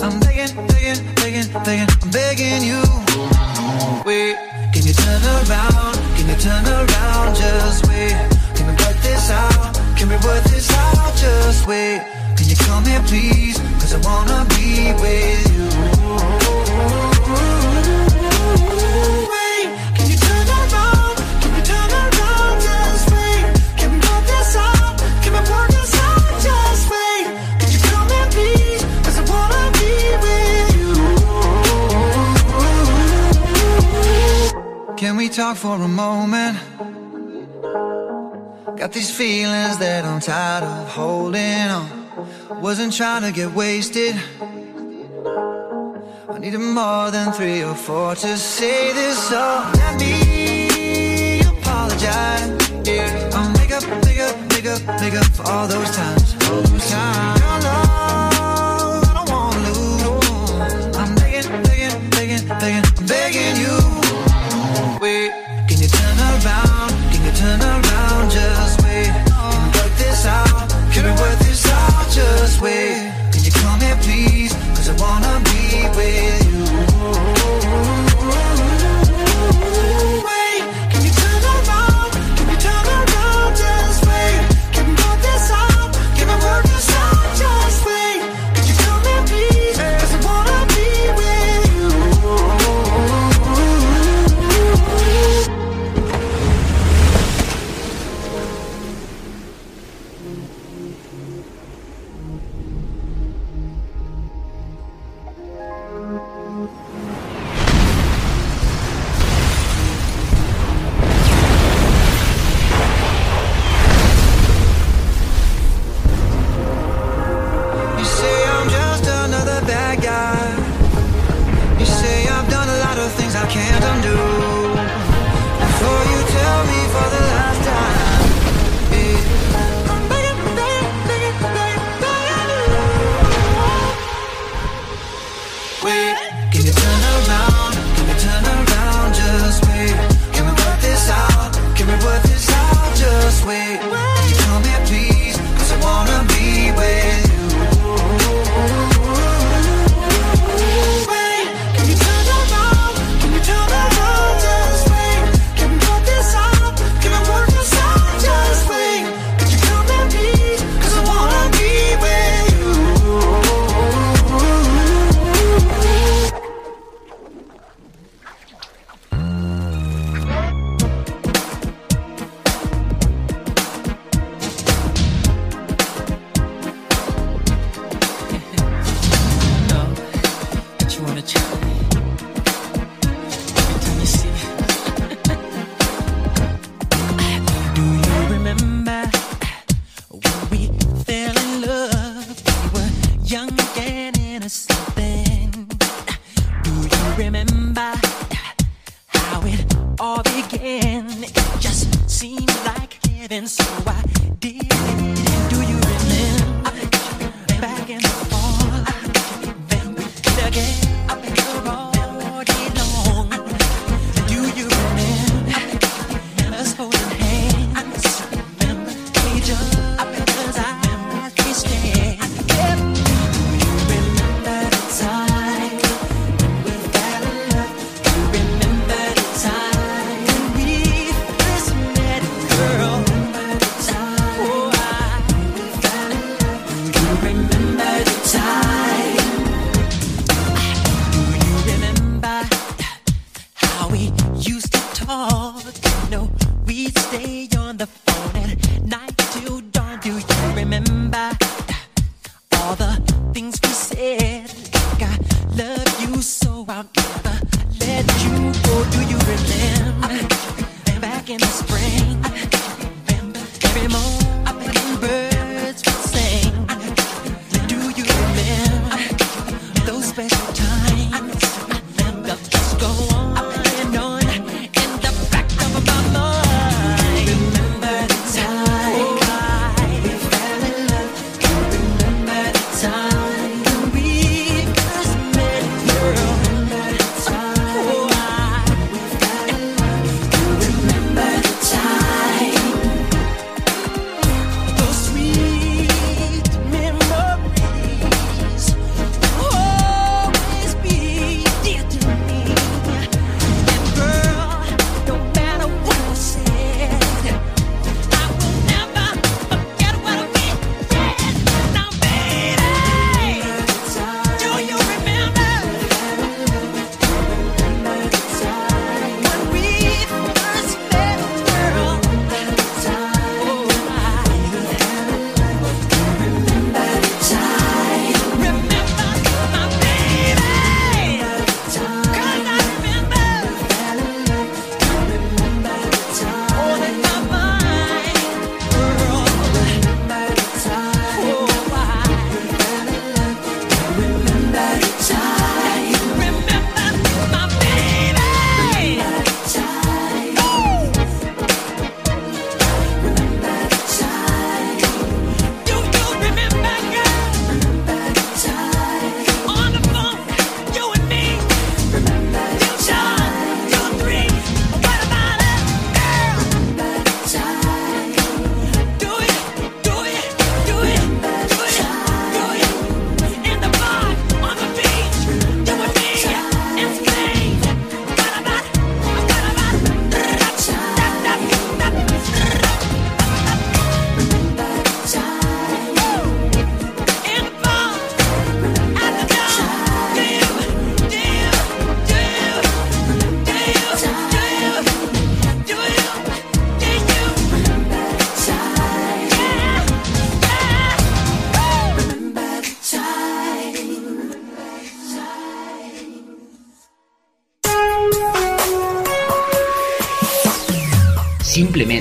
I'm begging, begging, begging, begging, I'm begging you. Wait, you turn around? Can you turn around? Just wait. Can we work this out? Can we work this out? Just wait. Can you call me please? Cause I wanna be with you. talk for a moment? Got these feelings that I'm tired of holding on. Wasn't trying to get wasted. I needed more than three or four to say this. all. let me apologize. Yeah, I'll make up, make up, make up, make up for all those times, all those times.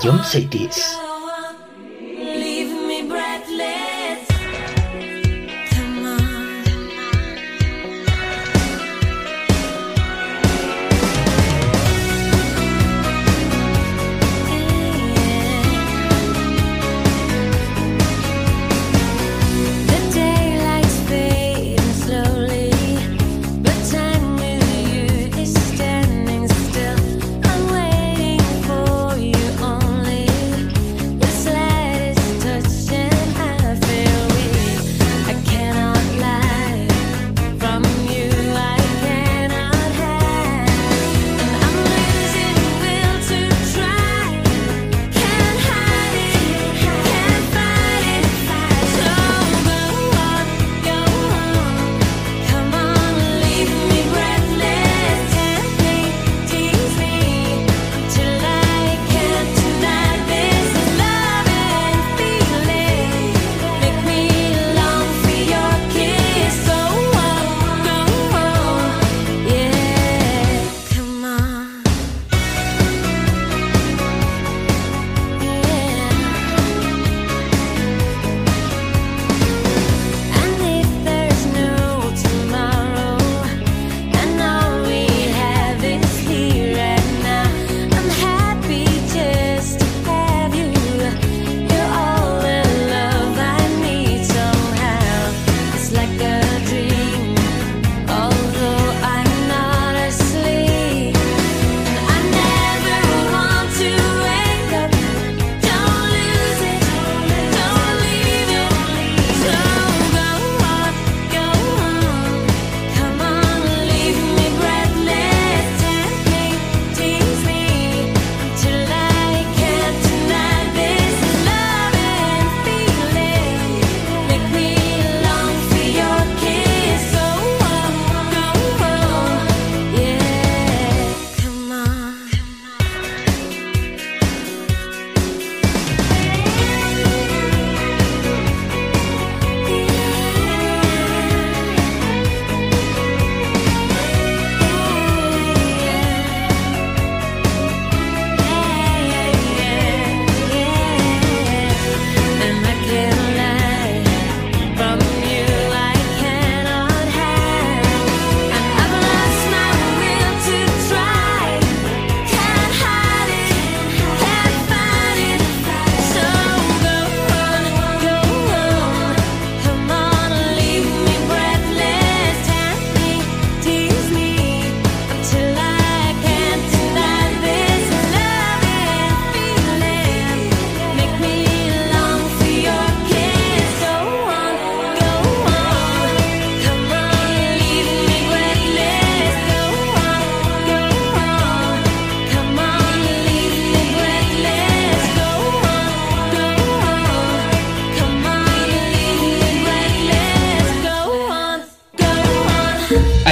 Radium Cities.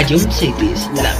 John Cities, la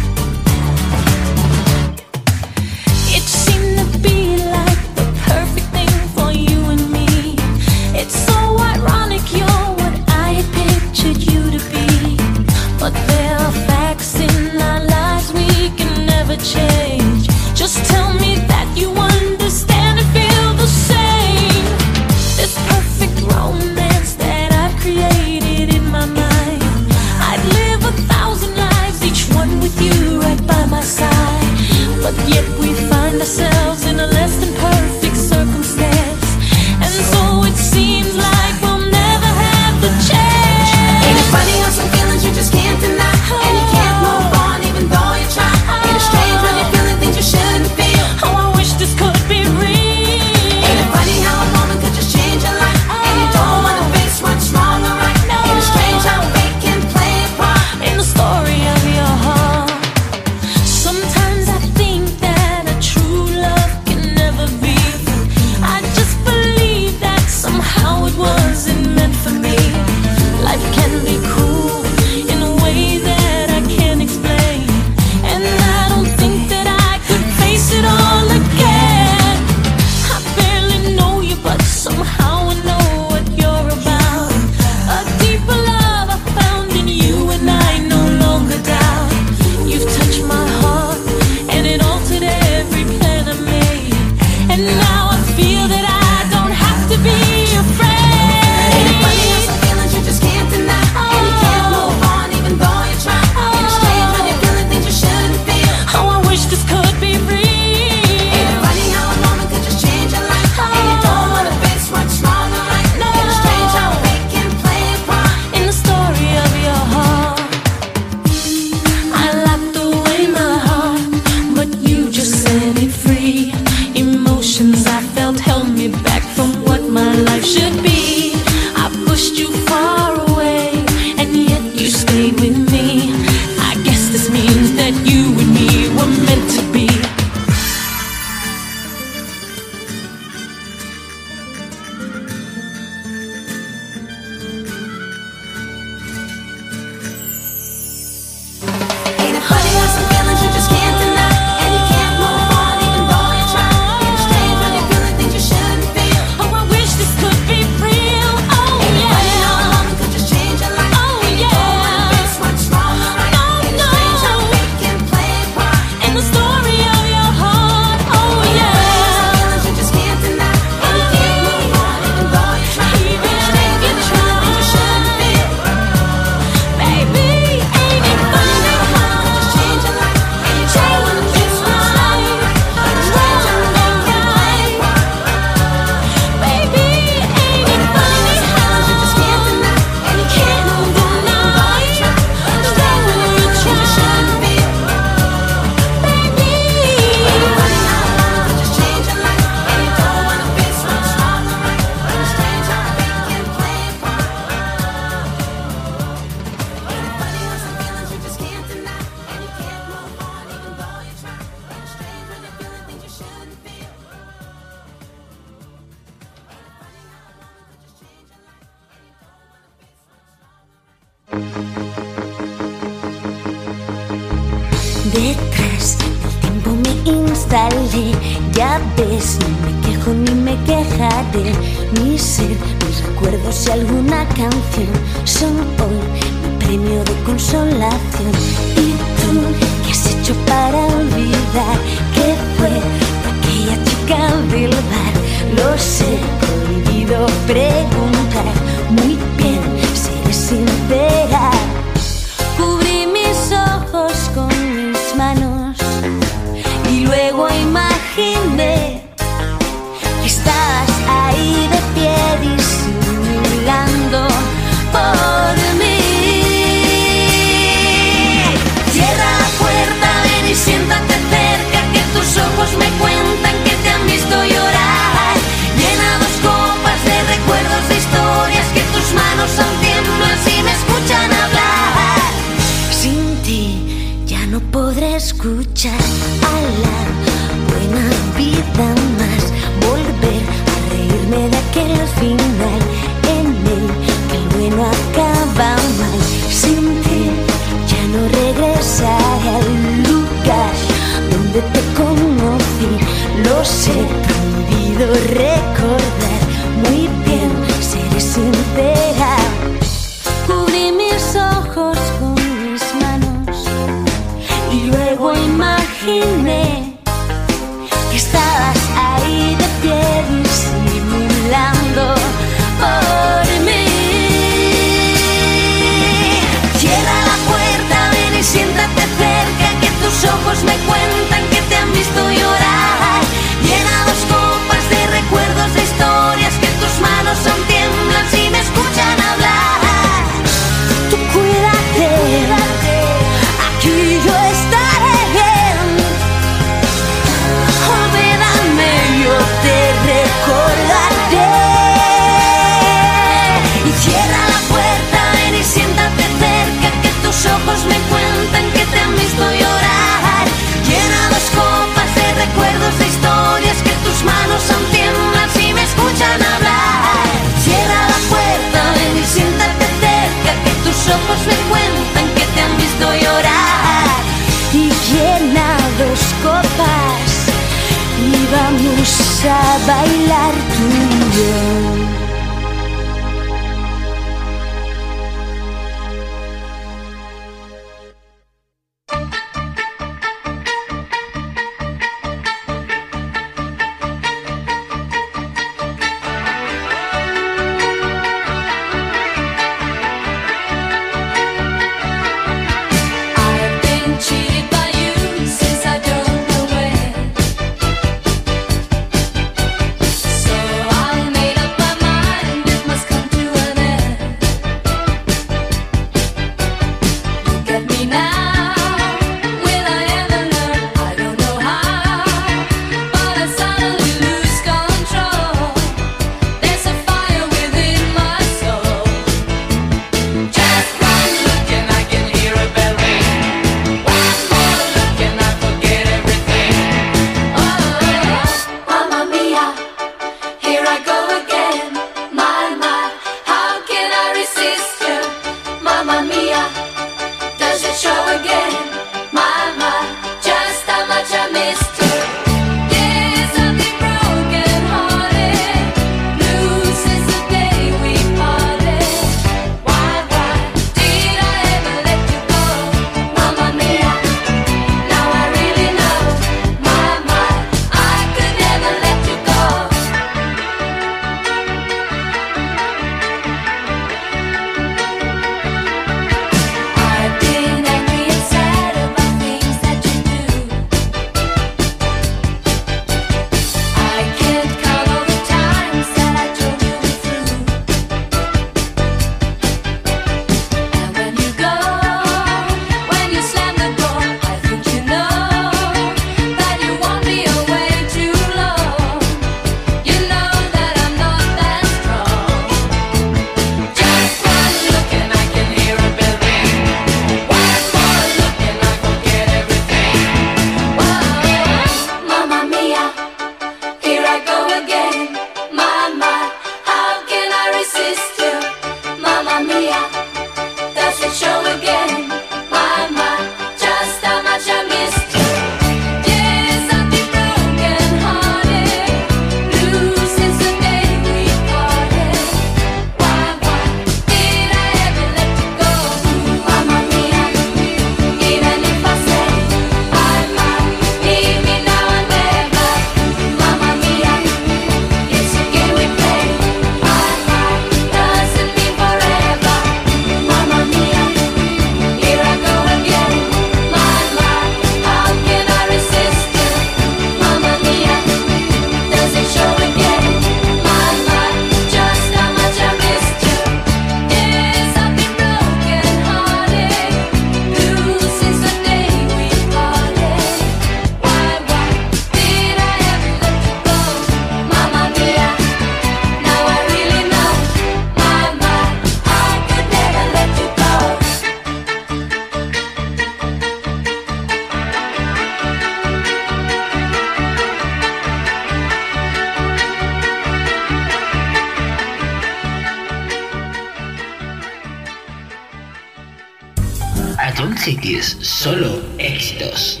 John Cities, solo éxitos.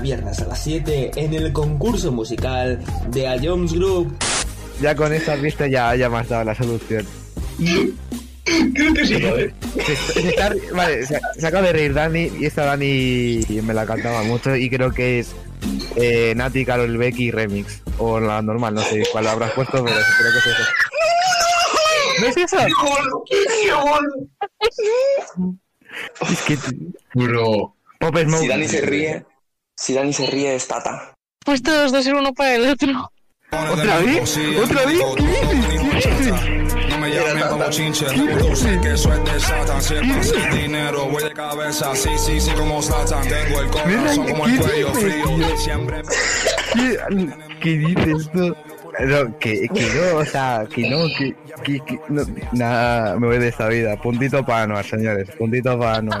Cada viernes a las 7 en el concurso musical de A Jones Group. Ya con esta vista ya, ya me has dado la solución. Creo que sí, ¿vale? Se, se está- vale, se, se acaba de reír Dani y esta Dani me la cantaba mucho y creo que es eh, Nati, Carol Becky Remix. O la normal, no sé cuál habrás puesto, pero creo que es eso. ¿No es eso? Es que... Bro. Pop Smoke. Si Dani se ríe, si Dani se ríe es Tata. Pues todos dos ser uno para el otro. ¿Otra vez? ¿Otra vez? ¿Qué dices? ¿Qué dices? No me llamen como chinche, tú sé que es de Satan. Siempre sin dinero, voy de cabeza, sí, sí, sí, como Satan. Tengo el corazón como el ¿qué cuello frío. Siempre ¿Qué, qué dices tú? No, que, que no, o sea, que no, que, que, que no, nada, me voy de esta vida. Puntito para Anuar, señores, puntito para Anuar.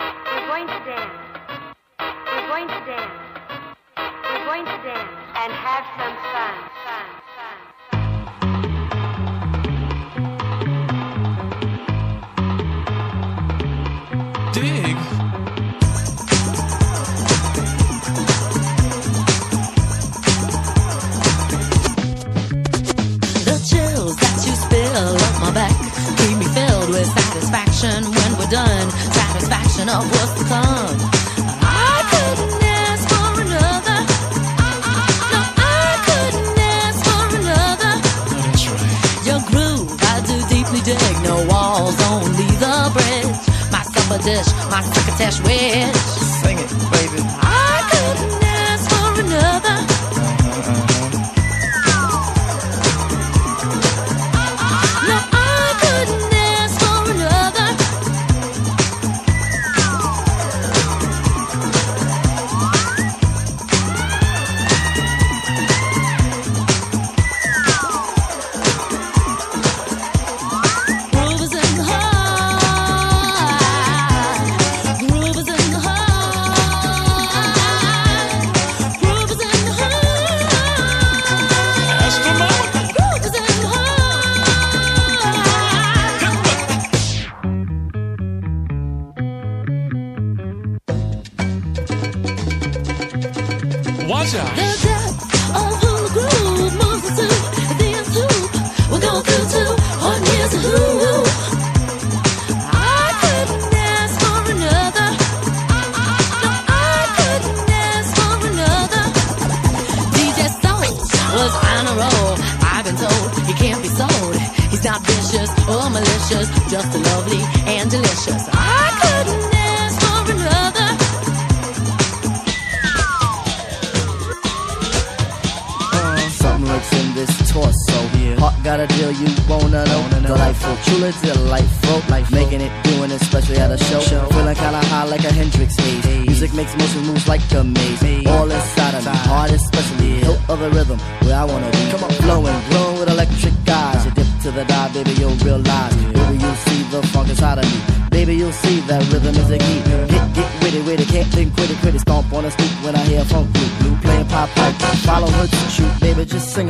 We're going to dance. We're going to dance. We're going to dance and have some fun.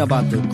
about the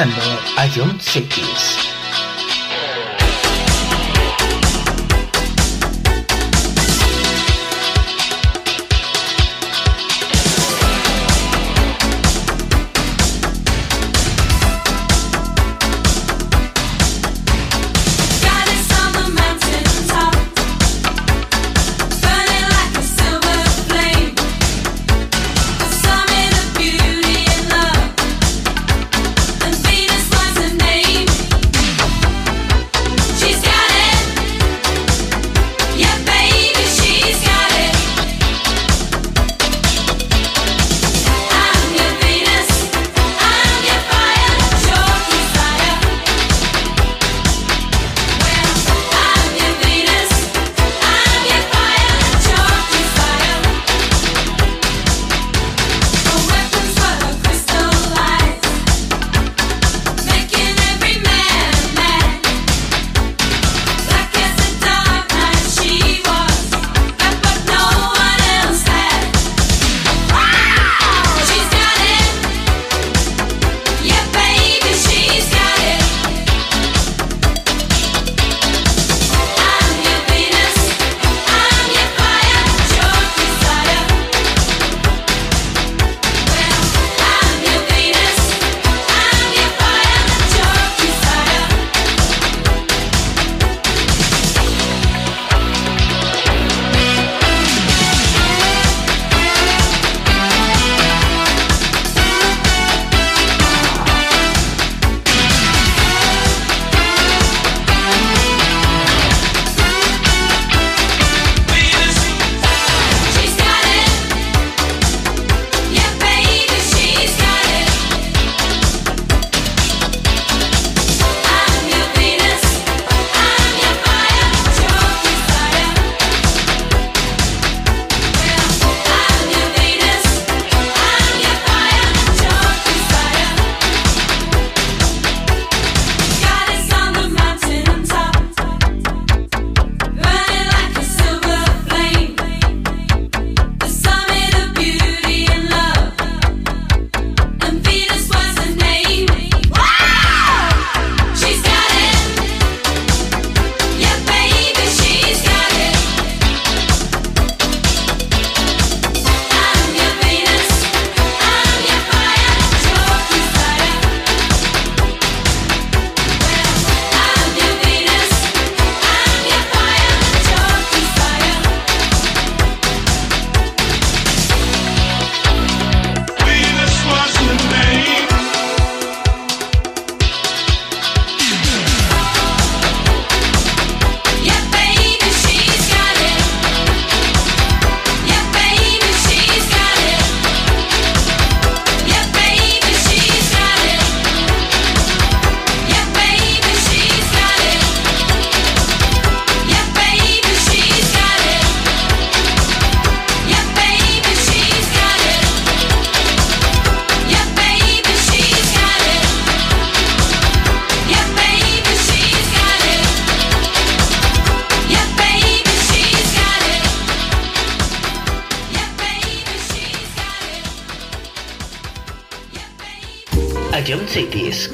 i don't say Cities.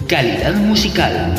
Calidad musical.